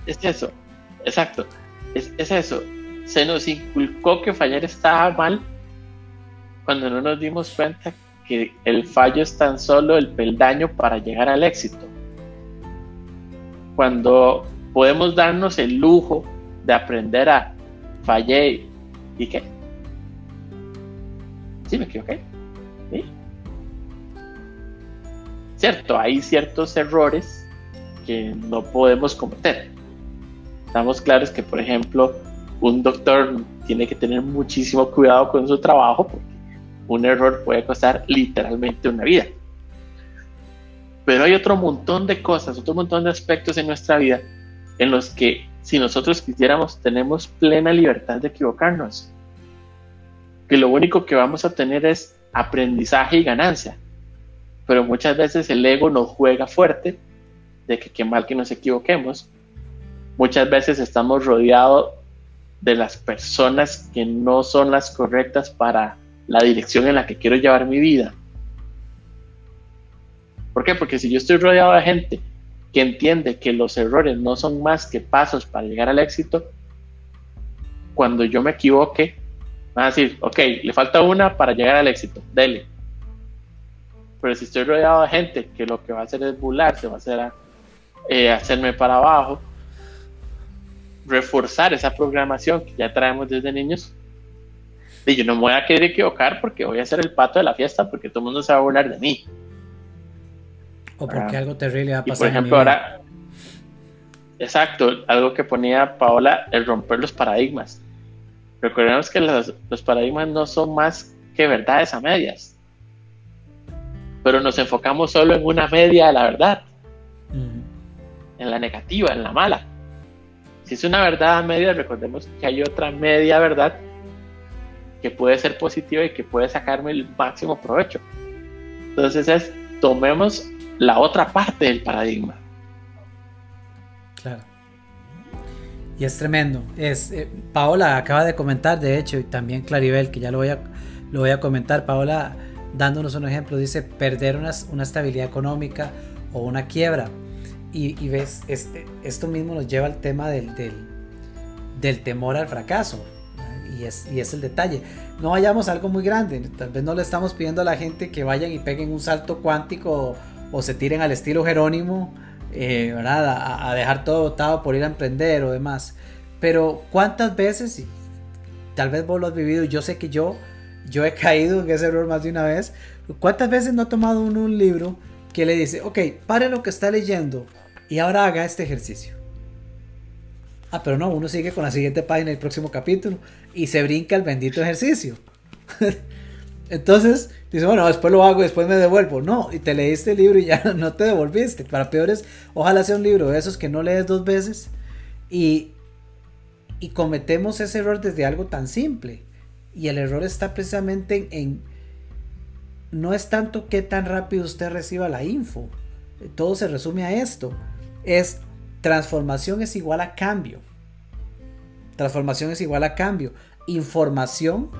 Es, eso, exacto. Es, es eso. Se nos inculcó que fallar estaba mal cuando no nos dimos cuenta que el fallo es tan solo el peldaño para llegar al éxito. Cuando podemos darnos el lujo de aprender a fallé y qué. Sí, me equivoqué. ¿Sí? Cierto, hay ciertos errores que no podemos cometer. Estamos claros que, por ejemplo, un doctor tiene que tener muchísimo cuidado con su trabajo porque un error puede costar literalmente una vida. Pero hay otro montón de cosas, otro montón de aspectos en nuestra vida en los que si nosotros quisiéramos tenemos plena libertad de equivocarnos. Que lo único que vamos a tener es aprendizaje y ganancia. Pero muchas veces el ego nos juega fuerte de que qué mal que nos equivoquemos. Muchas veces estamos rodeados de las personas que no son las correctas para la dirección en la que quiero llevar mi vida. ¿Por qué? Porque si yo estoy rodeado de gente que entiende que los errores no son más que pasos para llegar al éxito, cuando yo me equivoque, van a decir, ok, le falta una para llegar al éxito, dele. Pero si estoy rodeado de gente que lo que va a hacer es burlarse, va a hacer eh, hacerme para abajo, reforzar esa programación que ya traemos desde niños, y yo no me voy a querer equivocar porque voy a ser el pato de la fiesta porque todo el mundo se va a burlar de mí. O porque algo terrible va a pasar. por ejemplo, ahora, exacto, algo que ponía Paola, el romper los paradigmas. Recordemos que los, paradigmas no son más que verdades a medias. Pero nos enfocamos solo en una media de la verdad. En la negativa, en la mala. Si es una verdad a medias, recordemos que hay otra media verdad que puede ser positiva y que puede sacarme el máximo provecho. Entonces es, tomemos la otra parte del paradigma. Claro. Y es tremendo. Es, eh, Paola acaba de comentar, de hecho, y también Claribel, que ya lo voy a, lo voy a comentar. Paola, dándonos un ejemplo, dice perder una, una estabilidad económica o una quiebra. Y, ves, este, esto mismo nos lleva al tema del, del, temor al fracaso y es, y es el detalle. No vayamos algo muy grande, tal vez no le estamos pidiendo a la gente que vayan y peguen un salto cuántico o, se tiren al estilo Jerónimo, eh, ¿verdad? A, dejar todo votado por ir a emprender o demás. Pero cuántas veces, tal vez vos lo has vivido, yo sé que yo, yo he caído en ese error más de una vez, ¿cuántas veces no ha tomado uno un libro que le dice, ok, pare lo que está leyendo y ahora haga este ejercicio? Ah, pero no, uno sigue con la siguiente página del próximo capítulo y se brinca el bendito ejercicio. [LAUGHS] Entonces, dice, bueno, después lo hago, después me devuelvo. No, y te leíste el libro y ya [LAUGHS] no te devolviste. Para peores, ojalá sea un libro de esos que no lees dos veces y, y cometemos ese error desde algo tan simple. Y el error está precisamente en, no es tanto qué tan rápido usted reciba la info. Todo se resume a esto. Es transformación es igual a cambio. Transformación es igual a cambio. Información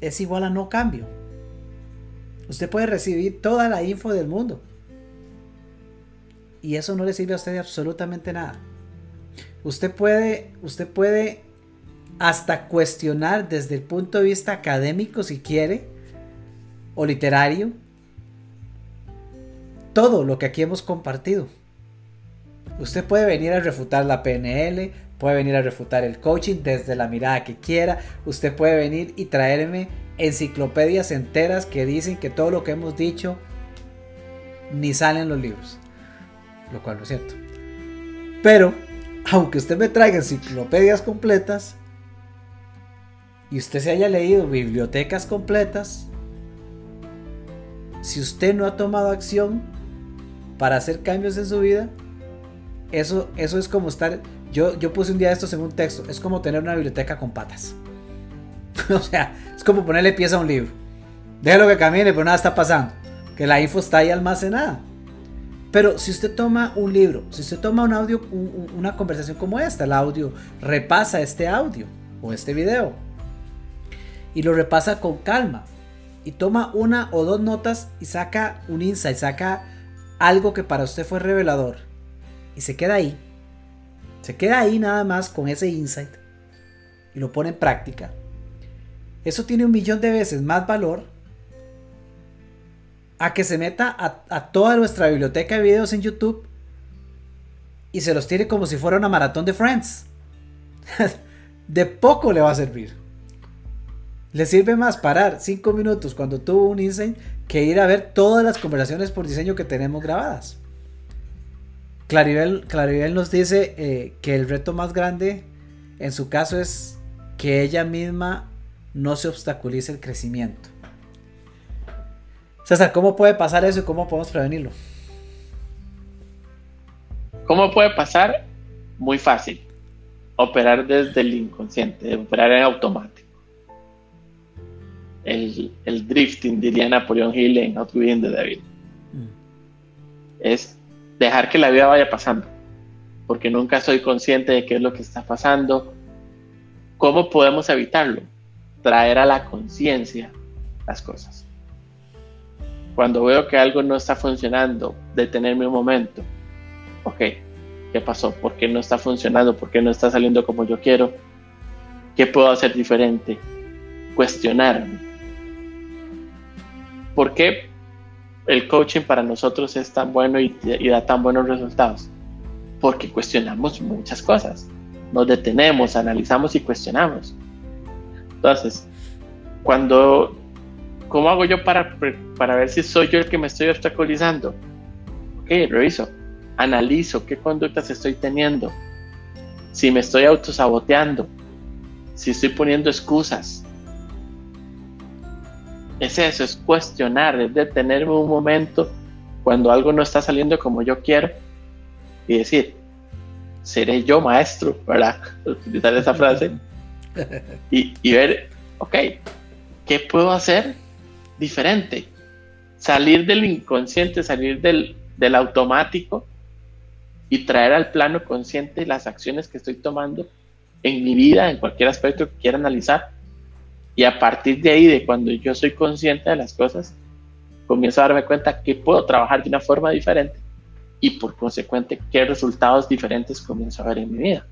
es igual a no cambio. Usted puede recibir toda la info del mundo. Y eso no le sirve a usted absolutamente nada. Usted puede, usted puede hasta cuestionar desde el punto de vista académico si quiere o literario todo lo que aquí hemos compartido. Usted puede venir a refutar la PNL, puede venir a refutar el coaching desde la mirada que quiera. Usted puede venir y traerme enciclopedias enteras que dicen que todo lo que hemos dicho ni sale en los libros. Lo cual no es cierto. Pero, aunque usted me traiga enciclopedias completas y usted se haya leído bibliotecas completas, si usted no ha tomado acción para hacer cambios en su vida, eso, eso es como estar. Yo, yo puse un día estos en un texto. Es como tener una biblioteca con patas. [LAUGHS] o sea, es como ponerle pieza a un libro. Déjalo que camine, pero nada está pasando. Que la info está ahí almacenada. Pero si usted toma un libro, si usted toma un audio, una conversación como esta, el audio, repasa este audio o este video y lo repasa con calma y toma una o dos notas y saca un insight, saca algo que para usted fue revelador y se queda ahí, se queda ahí nada más con ese insight y lo pone en práctica. Eso tiene un millón de veces más valor a que se meta a, toda nuestra biblioteca de videos en YouTube y se los tire como si fuera una maratón de Friends. [LAUGHS] de poco le va a servir. Le sirve más parar 5 minutos cuando tuvo un insight que ir a ver todas las conversaciones por diseño que tenemos grabadas. Claribel, Claribel nos dice eh, que el reto más grande en su caso es que ella misma no se obstaculice el crecimiento. César, ¿cómo puede pasar eso y cómo podemos prevenirlo? ¿Cómo puede pasar? Muy fácil. Operar desde el inconsciente, operar en automático. El, drifting, diría Napoleón Hill en Outwitting the Devil. Mm. Es dejar que la vida vaya pasando, porque nunca soy consciente de qué es lo que está pasando. ¿Cómo podemos evitarlo? Traer a la conciencia las cosas. Cuando veo que algo no está funcionando, detenerme un momento. Ok, ¿qué pasó? ¿Por qué no está funcionando? ¿Por qué no está saliendo como yo quiero? ¿Qué puedo hacer diferente? Cuestionarme. ¿Por qué el coaching para nosotros es tan bueno y, da tan buenos resultados? Porque cuestionamos muchas cosas. Nos detenemos, analizamos y cuestionamos. Entonces, cuando ¿Cómo hago yo para, para ver si soy yo el que me estoy obstaculizando? Ok, reviso, analizo qué conductas estoy teniendo, si me estoy autosaboteando, si estoy poniendo excusas. Es eso, es cuestionar, es detenerme un momento cuando algo no está saliendo como yo quiero y decir, seré yo maestro, ¿verdad? [LAUGHS] Utilizar esa frase [LAUGHS] y, y ver, ok, ¿qué puedo hacer diferente. Salir del inconsciente, salir del, automático y traer al plano consciente las acciones que estoy tomando en mi vida, en cualquier aspecto que quiera analizar. Y a partir de ahí, de cuando yo soy consciente de las cosas, comienzo a darme cuenta que puedo trabajar de una forma diferente y por consecuente qué resultados diferentes comienzo a ver en mi vida.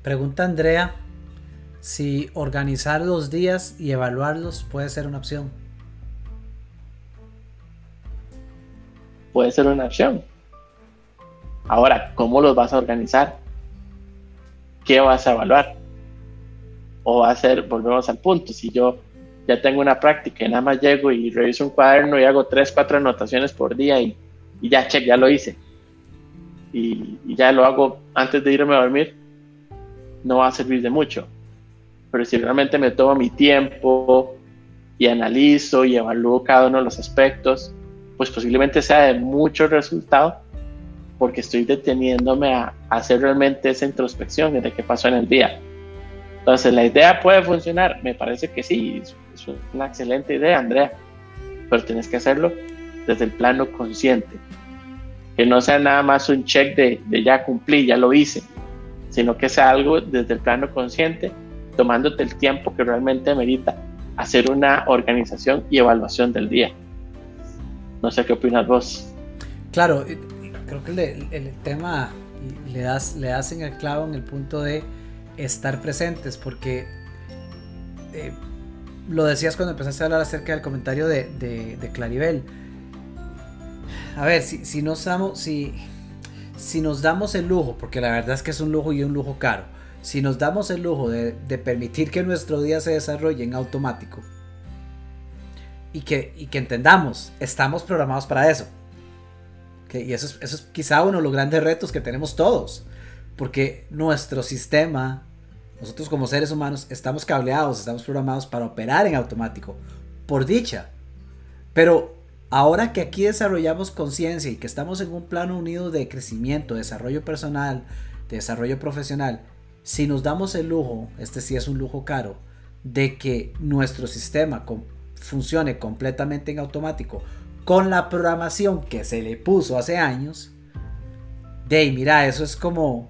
Pregunta Andrea, si organizar los días y evaluarlos puede ser una opción. Puede ser una opción. Ahora, ¿cómo los vas a organizar? ¿Qué vas a evaluar? O va a ser, volvemos al punto, si yo ya tengo una práctica y nada más llego y reviso un cuaderno y hago tres, cuatro anotaciones por día y, ya, check, ya lo hice. y ya lo hago antes de irme a dormir, no va a servir de mucho pero si realmente me tomo mi tiempo y analizo y evalúo cada uno de los aspectos, pues posiblemente sea de mucho resultado porque estoy deteniéndome a, hacer realmente esa introspección de qué pasó en el día. Entonces, ¿la idea puede funcionar? Me parece que sí, es, una excelente idea, Andrea, pero tienes que hacerlo desde el plano consciente. Que no sea nada más un check de, ya cumplí, ya lo hice, sino que sea algo desde el plano consciente tomándote el tiempo que realmente merita hacer una organización y evaluación del día. No sé qué opinas vos. Claro, creo que el, tema le das, le hacen el clavo en el punto de estar presentes, porque eh, lo decías cuando empezaste a hablar acerca del comentario de, de, Claribel. A ver, si, si, nos damos, si, si nos damos el lujo, porque la verdad es que es un lujo y un lujo caro, si nos damos el lujo de, permitir que nuestro día se desarrolle en automático y que, que entendamos, estamos programados para eso. Y eso es, quizá uno de los grandes retos que tenemos todos, porque nuestro sistema, nosotros como seres humanos, estamos cableados, estamos programados para operar en automático, por dicha. Pero ahora que aquí desarrollamos conciencia y que estamos en un plano unido de crecimiento, desarrollo personal, desarrollo profesional, si nos damos el lujo, este sí es un lujo caro, de que nuestro sistema funcione completamente en automático con la programación que se le puso hace años, de mira, eso es como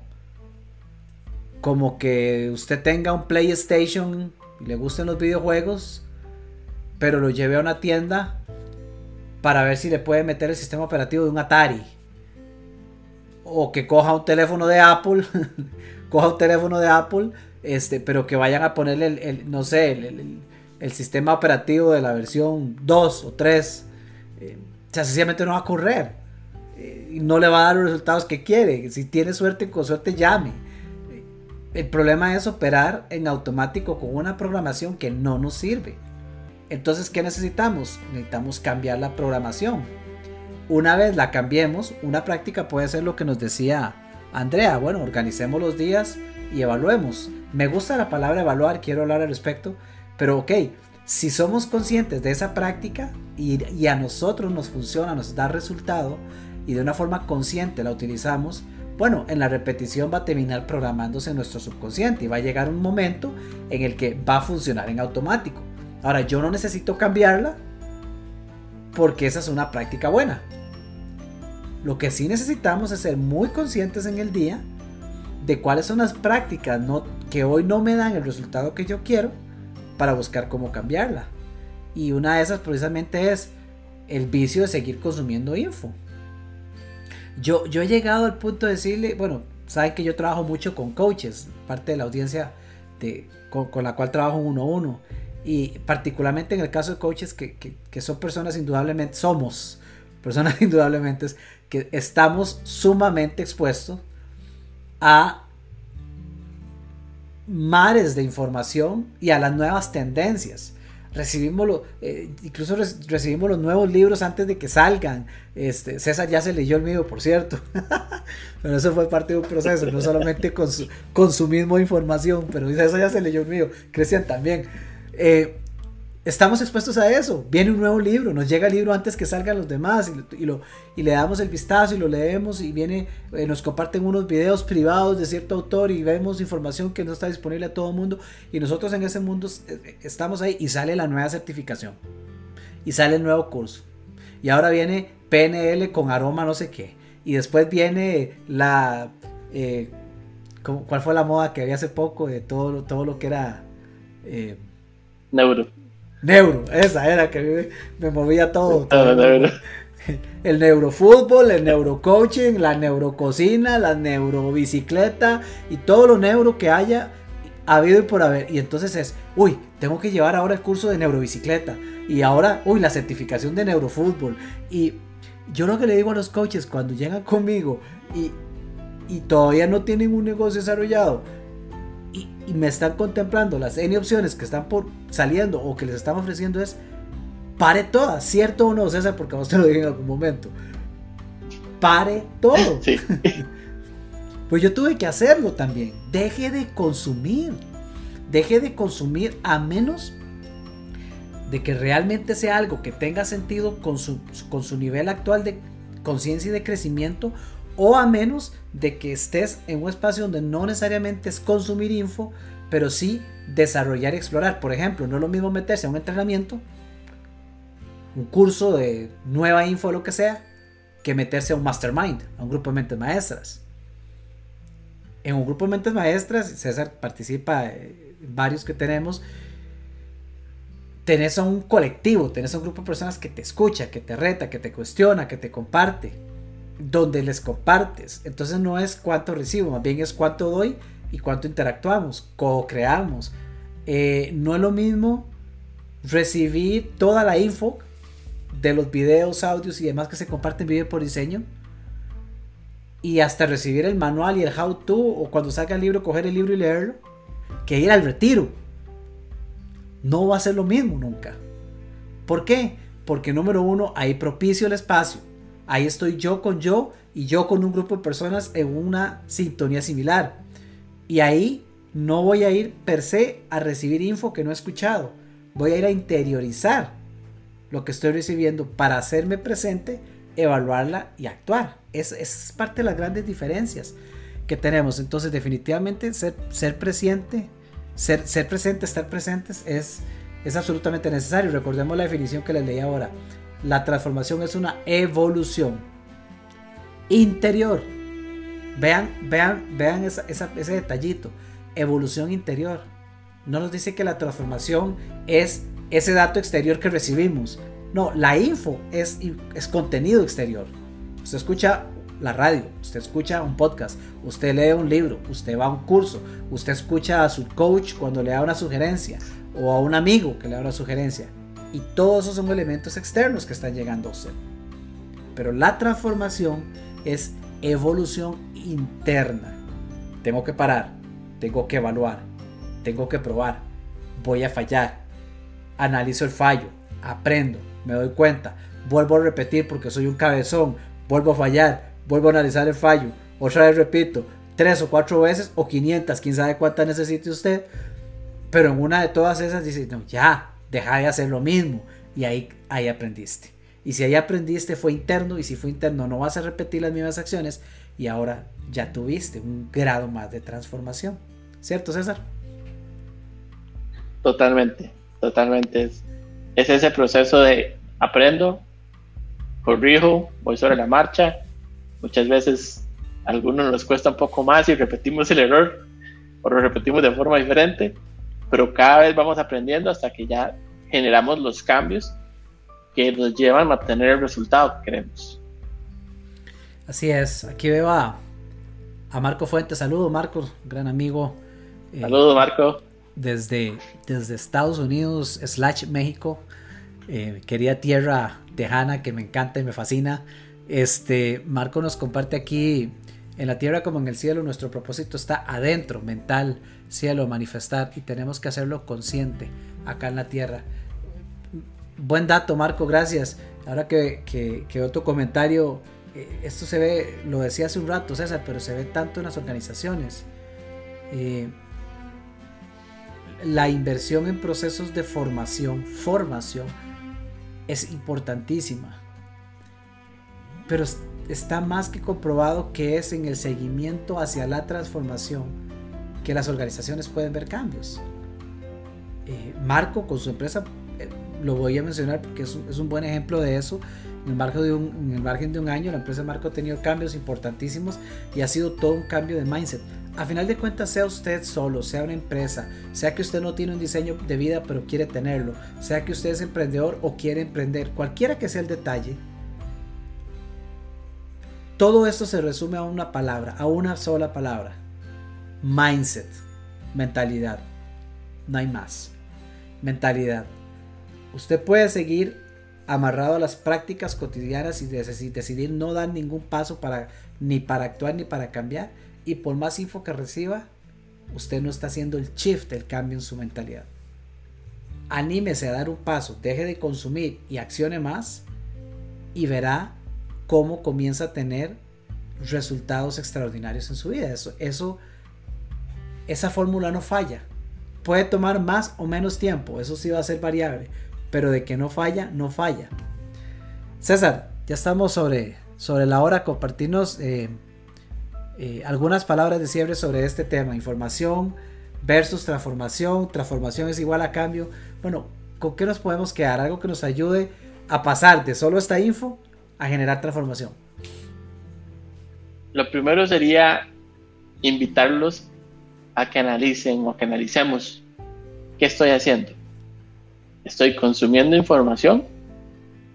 como que usted tenga un PlayStation y le gusten los videojuegos, pero lo lleve a una tienda para ver si le puede meter el sistema operativo de un Atari. O que coja un teléfono de Apple, [LAUGHS] coja un teléfono de Apple, este, pero que vayan a ponerle el, no sé, el, sistema operativo de la versión 2 o 3. Eh, sencillamente no va a correr. Eh, no le va a dar los resultados que quiere. Si tiene suerte, con suerte llame. El problema es operar en automático con una programación que no nos sirve. Entonces, ¿qué necesitamos? Necesitamos cambiar la programación. Una vez la cambiemos, una práctica puede ser lo que nos decía Andrea. Bueno, organicemos los días y evaluemos. Me gusta la palabra evaluar, quiero hablar al respecto, pero ok, si somos conscientes de esa práctica y, a nosotros nos funciona, nos da resultado y de una forma consciente la utilizamos, bueno, en la repetición va a terminar programándose nuestro subconsciente y va a llegar un momento en el que va a funcionar en automático. Ahora, yo no necesito cambiarla porque esa es una práctica buena. Lo que sí necesitamos es ser muy conscientes en el día de cuáles son las prácticas que hoy no me dan el resultado que yo quiero para buscar cómo cambiarla. Y una de esas precisamente es el vicio de seguir consumiendo info. Yo, yo he llegado al punto de decirle, bueno, saben que yo trabajo mucho con coaches, parte de la audiencia de, con, con la cual trabajo uno a uno. Y particularmente en el caso de coaches que, son personas indudablemente, somos personas [LAUGHS] indudablemente que estamos sumamente expuestos a mares de información y a las nuevas tendencias. Recibimos lo, eh, incluso recibimos los nuevos libros antes de que salgan. Este, César ya se leyó el mío, por cierto. [LAUGHS] pero eso fue parte de un proceso, no solamente con su, con su misma información, pero César ya se leyó el mío. Cristian también. Eh, estamos expuestos a eso. Viene un nuevo libro, nos llega el libro antes que salgan los demás y, le damos el vistazo y lo leemos y viene, eh, nos comparten unos videos privados de cierto autor y vemos información que no está disponible a todo el mundo y nosotros en ese mundo eh, estamos ahí y sale la nueva certificación y sale el nuevo curso y ahora viene PNL con aroma no sé qué y después viene la... ¿Cuál fue la moda que había hace poco de todo, todo lo que era... Neuro. Neuro, esa era que me, movía todo. [LAUGHS] El neurofútbol, el neurocoaching, la neurococina, la neurobicicleta y todo lo neuro que haya habido y por haber. Y entonces es, uy, tengo que llevar ahora el curso de neurobicicleta. Y ahora, uy, la certificación de neurofútbol. Y yo lo que le digo a los coaches cuando llegan conmigo y, y todavía no tienen un negocio desarrollado, y, me están contemplando las N opciones que están por saliendo o que les están ofreciendo es pare todas, ¿cierto o no, César? Porque a usted lo dije en algún momento. Pare todo. [LAUGHS] pues yo tuve que hacerlo también. Deje de consumir. Deje de consumir a menos de que realmente sea algo que tenga sentido con su, con su nivel actual de conciencia y de crecimiento o a menos de que estés en un espacio donde no necesariamente es consumir info, pero sí desarrollar y explorar. Por ejemplo, no es lo mismo meterse a un entrenamiento, un curso de nueva info o lo que sea, que meterse a un mastermind, a un grupo de mentes maestras. En un grupo de mentes maestras, César participa en varios que tenemos, tenés a un colectivo, tenés a un grupo de personas que te escucha, que te reta, que te cuestiona, que te comparte donde les compartes. Entonces no es cuánto recibo, más bien es cuánto doy y cuánto interactuamos, co-creamos. Eh, no es lo mismo recibir toda la info de los videos, audios y demás que se comparten Vive por Diseño y hasta recibir el manual y el how to o cuando salga el libro coger el libro y leerlo que ir al retiro. No va a ser lo mismo nunca. ¿Por qué? Porque número uno, ahí propicio el espacio Ahí estoy yo con yo y yo con un grupo de personas en una sintonía similar. Y ahí no voy a ir per se a recibir info que no he escuchado. Voy a ir a interiorizar lo que estoy recibiendo para hacerme presente, evaluarla y actuar. Es, es parte de las grandes diferencias que tenemos. Entonces definitivamente ser, ser presente, ser, ser presente, estar presentes es es absolutamente necesario. Recordemos la definición que les leí ahora. La transformación es una evolución interior. Vean, vean, vean ese detallito. Evolución interior. No nos dice que la transformación es ese dato exterior que recibimos. No, la info es, es contenido exterior. Usted escucha la radio, usted escucha un podcast, usted lee un libro, usted va a un curso, usted escucha a su coach cuando le da una sugerencia o a un amigo que le da una sugerencia. Y todos esos son elementos externos que están llegando a usted. Pero la transformación es evolución interna. Tengo que parar, tengo que evaluar, tengo que probar, voy a fallar, analizo el fallo, aprendo, me doy cuenta, vuelvo a repetir porque soy un cabezón, vuelvo a fallar, vuelvo a analizar el fallo, otra vez repito, tres o cuatro veces o 500, quién sabe cuántas necesite usted, pero en una de todas esas dice, no, ya, deja de hacer lo mismo y ahí, ahí aprendiste. Y si ahí aprendiste fue interno y si fue interno no vas a repetir las mismas acciones y ahora ya tuviste un grado más de transformación. ¿Cierto, César? Totalmente, totalmente. Es, es ese proceso de aprendo, corrijo, voy sobre la marcha. Muchas veces a algunos nos cuesta un poco más y repetimos el error o lo repetimos de forma diferente, pero cada vez vamos aprendiendo hasta que ya generamos los cambios que nos llevan a mantener el resultado que queremos. Así es, aquí veo a, Marco Fuentes. Saludos, Marco, gran amigo. Eh, Saludos, Marco. Desde, desde Estados Unidos, slash México. Eh, querida tierra tejana que me encanta y me fascina. Este, Marco nos comparte aquí, en la tierra como en el cielo, nuestro propósito está adentro, mental, cielo, manifestar, y tenemos que hacerlo consciente acá en la tierra. Buen dato, Marco, gracias. Ahora que, otro comentario, eh, esto se ve, lo decía hace un rato, César, pero se ve tanto en las organizaciones. Eh, la inversión en procesos de formación, formación, es importantísima. Pero está más que comprobado que es en el seguimiento hacia la transformación que las organizaciones pueden ver cambios. Eh, Marco con su empresa lo voy a mencionar porque es, un buen ejemplo de eso. En el, margen de un, en el margen de un año, la empresa Marco ha tenido cambios importantísimos y ha sido todo un cambio de mindset. A final de cuentas, sea usted solo, sea una empresa, sea que usted no tiene un diseño de vida pero quiere tenerlo, sea que usted es emprendedor o quiere emprender, cualquiera que sea el detalle, todo esto se resume a una palabra, a una sola palabra. Mindset, mentalidad. No hay más. Mentalidad. Usted puede seguir amarrado a las prácticas cotidianas y decidir no dar ningún paso para ni para actuar ni para cambiar. Y por más info que reciba, usted no está haciendo el shift, el cambio en su mentalidad. Anímese a dar un paso, deje de consumir y accione más y verá cómo comienza a tener resultados extraordinarios en su vida. Eso, eso esa fórmula no falla. Puede tomar más o menos tiempo, eso sí va a ser variable, pero de que no falla, no falla. César, ya estamos sobre, sobre la hora, compartirnos eh, eh, algunas palabras de cierre sobre este tema, información versus transformación, transformación es igual a cambio. Bueno, ¿con qué nos podemos quedar? Algo que nos ayude a pasar de solo esta info a generar transformación. Lo primero sería invitarlos a que analicen o que analicemos qué estoy haciendo ¿Estoy consumiendo información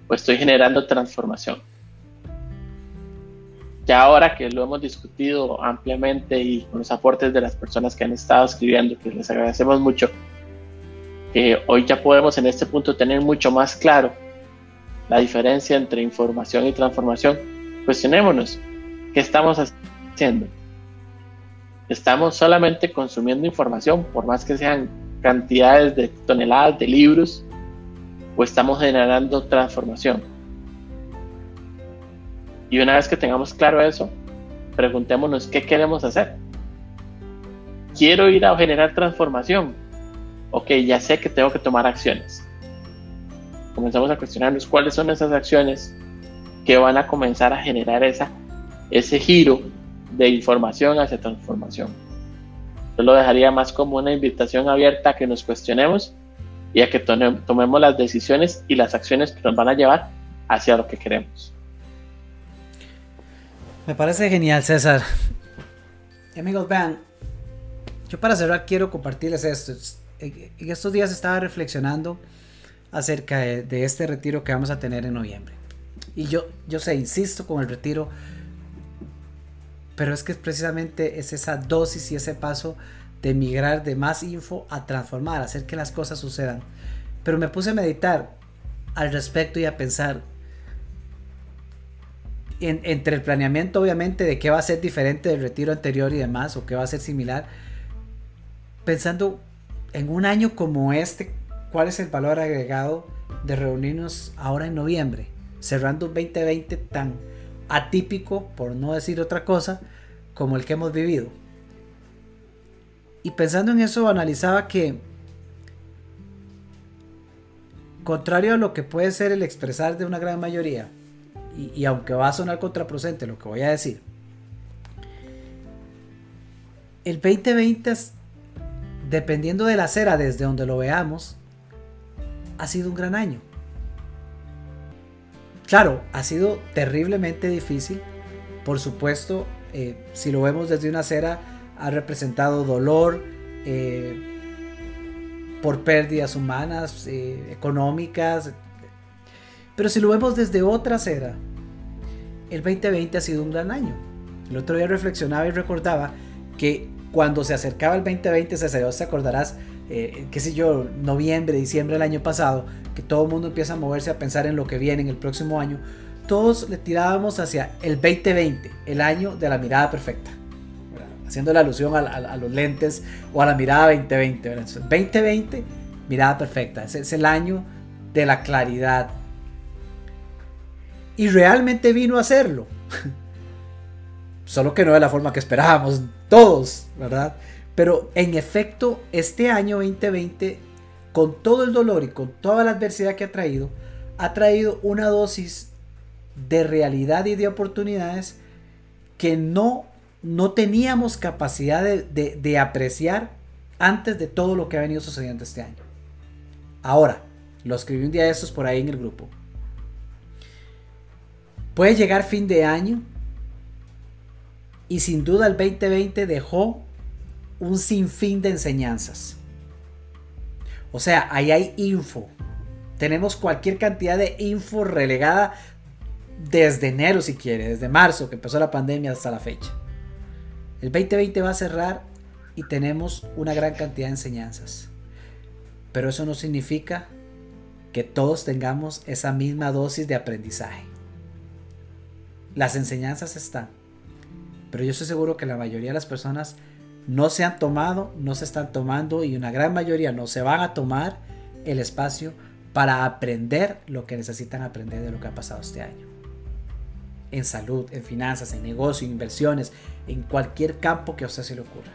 o estoy generando transformación? Ya ahora que lo hemos discutido ampliamente y con los aportes de las personas que han estado escribiendo, que les agradecemos mucho, hoy ya podemos en este punto tener mucho más claro la diferencia entre información y transformación, cuestionémonos, ¿qué estamos haciendo? ¿Estamos solamente consumiendo información, por más que sean cantidades de toneladas de libros o estamos generando transformación. Y una vez que tengamos claro eso, preguntémonos qué queremos hacer. Quiero ir a generar transformación. Ok, ya sé que tengo que tomar acciones. Comenzamos a cuestionarnos cuáles son esas acciones que van a comenzar a generar esa, ese giro de información hacia transformación. Yo lo dejaría más como una invitación abierta a que nos cuestionemos y a que tomemos las decisiones y las acciones que nos van a llevar hacia lo que queremos. Me parece genial, César. amigos, vean, yo para cerrar quiero compartirles esto. En estos días estaba reflexionando acerca de, este retiro que vamos a tener en noviembre. Y yo, yo sé, insisto con el retiro, pero es que precisamente es esa dosis y ese paso de migrar de más info a transformar, hacer que las cosas sucedan. Pero me puse a meditar al respecto y a pensar entre el planeamiento obviamente de qué va a ser diferente del retiro anterior y demás, o qué va a ser similar, pensando en un año como este, cuál es el valor agregado de reunirnos ahora en noviembre, cerrando un 2020 tan atípico, por no decir otra cosa, como el que hemos vivido. Y pensando en eso, analizaba que, contrario a lo que puede ser el expresar de una gran mayoría, y, aunque va a sonar contraproducente lo que voy a decir, el 2020, dependiendo de la acera desde donde lo veamos, ha sido un gran año. Claro, ha sido terriblemente difícil. Por supuesto, eh, si lo vemos desde una acera, ha representado dolor eh, por pérdidas humanas, eh, económicas. Pero si lo vemos desde otra acera, el 2020 ha sido un gran año. El otro día reflexionaba y recordaba que cuando se acercaba el 2020, se acordarás, eh, qué sé yo, noviembre, diciembre del año pasado, que todo el mundo empieza a moverse a pensar en lo que viene en el próximo año, todos le tirábamos hacia el 2020, el año de la mirada perfecta, haciendo la alusión a, los lentes o a la mirada 2020. 2020, mirada perfecta, es, es el año de la claridad. Y realmente vino a hacerlo. [LAUGHS] Solo que no de la forma que esperábamos todos, ¿verdad? Pero en efecto, este año 2020, con todo el dolor y con toda la adversidad que ha traído, ha traído una dosis de realidad y de oportunidades que no, no teníamos capacidad de, apreciar antes de todo lo que ha venido sucediendo este año. Ahora, lo escribí un día de estos por ahí en el grupo. Puede llegar fin de año y sin duda el 2020 dejó un sinfín de enseñanzas. O sea, ahí hay info. Tenemos cualquier cantidad de info relegada desde enero si quiere, desde marzo que empezó la pandemia hasta la fecha. El 2020 va a cerrar y tenemos una gran cantidad de enseñanzas. Pero eso no significa que todos tengamos esa misma dosis de aprendizaje. Las enseñanzas están, pero yo estoy seguro que la mayoría de las personas no se han tomado, no se están tomando y una gran mayoría no se van a tomar el espacio para aprender lo que necesitan aprender de lo que ha pasado este año. En salud, en finanzas, en negocio, en inversiones, en cualquier campo que a usted se le ocurra.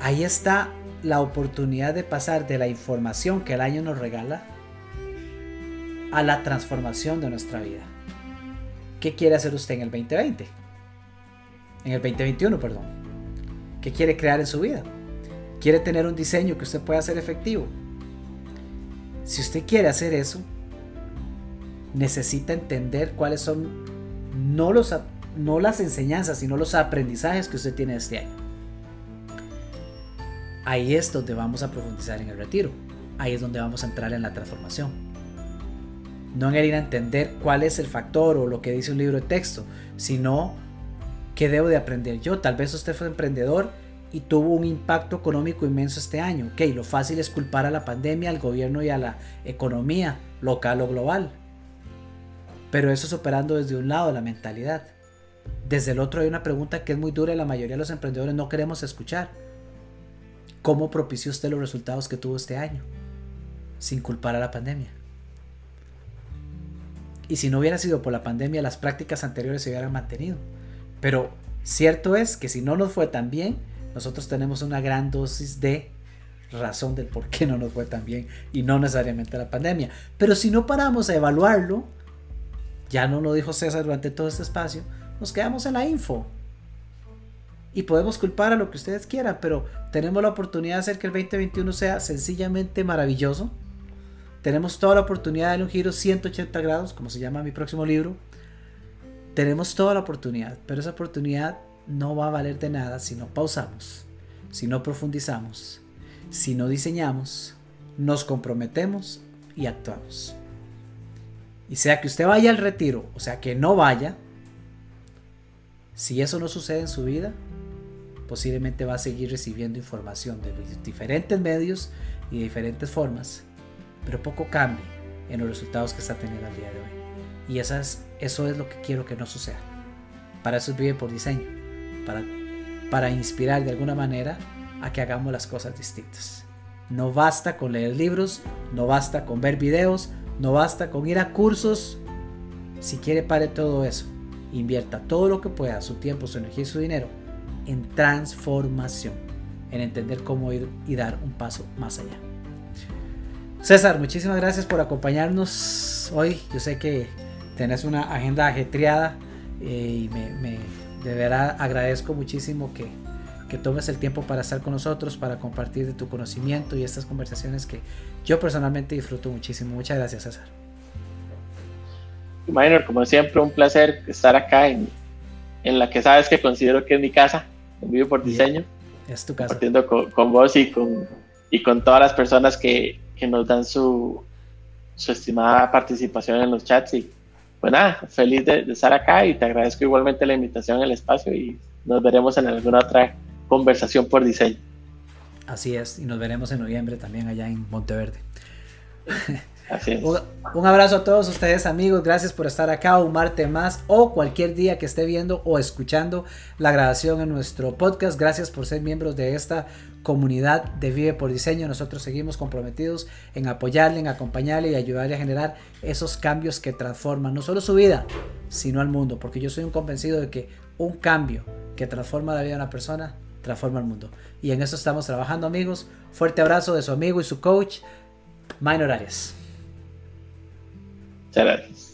Ahí está la oportunidad de pasar de la información que el año nos regala a la transformación de nuestra vida. ¿Qué quiere hacer usted en el 2020? En el 2021, perdón. ¿Qué quiere crear en su vida? ¿Quiere tener un diseño que usted pueda hacer efectivo? Si usted quiere hacer eso, necesita entender cuáles son no, los, no las enseñanzas, sino los aprendizajes que usted tiene este año. Ahí es donde vamos a profundizar en el retiro. Ahí es donde vamos a entrar en la transformación. No en ir a entender cuál es el factor o lo que dice un libro de texto, sino ¿Qué debo de aprender yo? Tal vez usted fue emprendedor y tuvo un impacto económico inmenso este año. Ok, lo fácil es culpar a la pandemia, al gobierno y a la economía local o global. Pero eso es operando desde un lado, la mentalidad. Desde el otro hay una pregunta que es muy dura y la mayoría de los emprendedores no queremos escuchar. ¿Cómo propició usted los resultados que tuvo este año? Sin culpar a la pandemia. Y si no hubiera sido por la pandemia, las prácticas anteriores se hubieran mantenido. Pero cierto es que si no nos fue tan bien, nosotros tenemos una gran dosis de razón del por qué no nos fue tan bien y no necesariamente la pandemia. Pero si no paramos a evaluarlo, ya no lo dijo César durante todo este espacio, nos quedamos en la info. Y podemos culpar a lo que ustedes quieran, pero tenemos la oportunidad de hacer que el 2021 sea sencillamente maravilloso. Tenemos toda la oportunidad de darle un giro 180 grados, como se llama mi próximo libro. Tenemos toda la oportunidad, pero esa oportunidad no va a valer de nada si no pausamos, si no profundizamos, si no diseñamos, nos comprometemos y actuamos. Y sea que usted vaya al retiro, o sea que no vaya, si eso no sucede en su vida, posiblemente va a seguir recibiendo información de diferentes medios y de diferentes formas, pero poco cambia en los resultados que está teniendo al día de hoy. Y eso es lo que quiero que no suceda. Para eso vive por diseño, para, para inspirar de alguna manera a que hagamos las cosas distintas. No basta con leer libros, no basta con ver videos, no basta con ir a cursos. Si quiere, pare todo eso. Invierta todo lo que pueda, su tiempo, su energía y su dinero en transformación, en entender cómo ir y dar un paso más allá. César, muchísimas gracias por acompañarnos hoy. Yo sé que tenés una agenda ajetreada eh, y me, de verdad agradezco muchísimo que, que tomes el tiempo para estar con nosotros, para compartir de tu conocimiento y estas conversaciones que yo personalmente disfruto muchísimo. Muchas gracias, César. Minor, como siempre, un placer estar acá en, en la que sabes que considero que es mi casa, en Vivo por Diseño. Es tu casa. Compartiendo con, con, vos y con, y con todas las personas que, que nos dan su, su estimada participación en los chats. Y pues nada, feliz de, estar acá y te agradezco igualmente la invitación el espacio y nos veremos en alguna otra conversación por diseño. Así es, y nos veremos en noviembre también allá en Monteverde. [LAUGHS] Un, abrazo a todos ustedes amigos, gracias por estar acá un martes más o cualquier día que esté viendo o escuchando la grabación en nuestro podcast. Gracias por ser miembros de esta comunidad de Vive por Diseño. Nosotros seguimos comprometidos en apoyarle, en acompañarle y ayudarle a generar esos cambios que transforman no solo su vida, sino al mundo. Porque yo soy un convencido de que un cambio que transforma la vida de una persona transforma el mundo. Y en eso estamos trabajando amigos. Fuerte abrazo de su amigo y su coach, Minor Arias. Muchas gracias.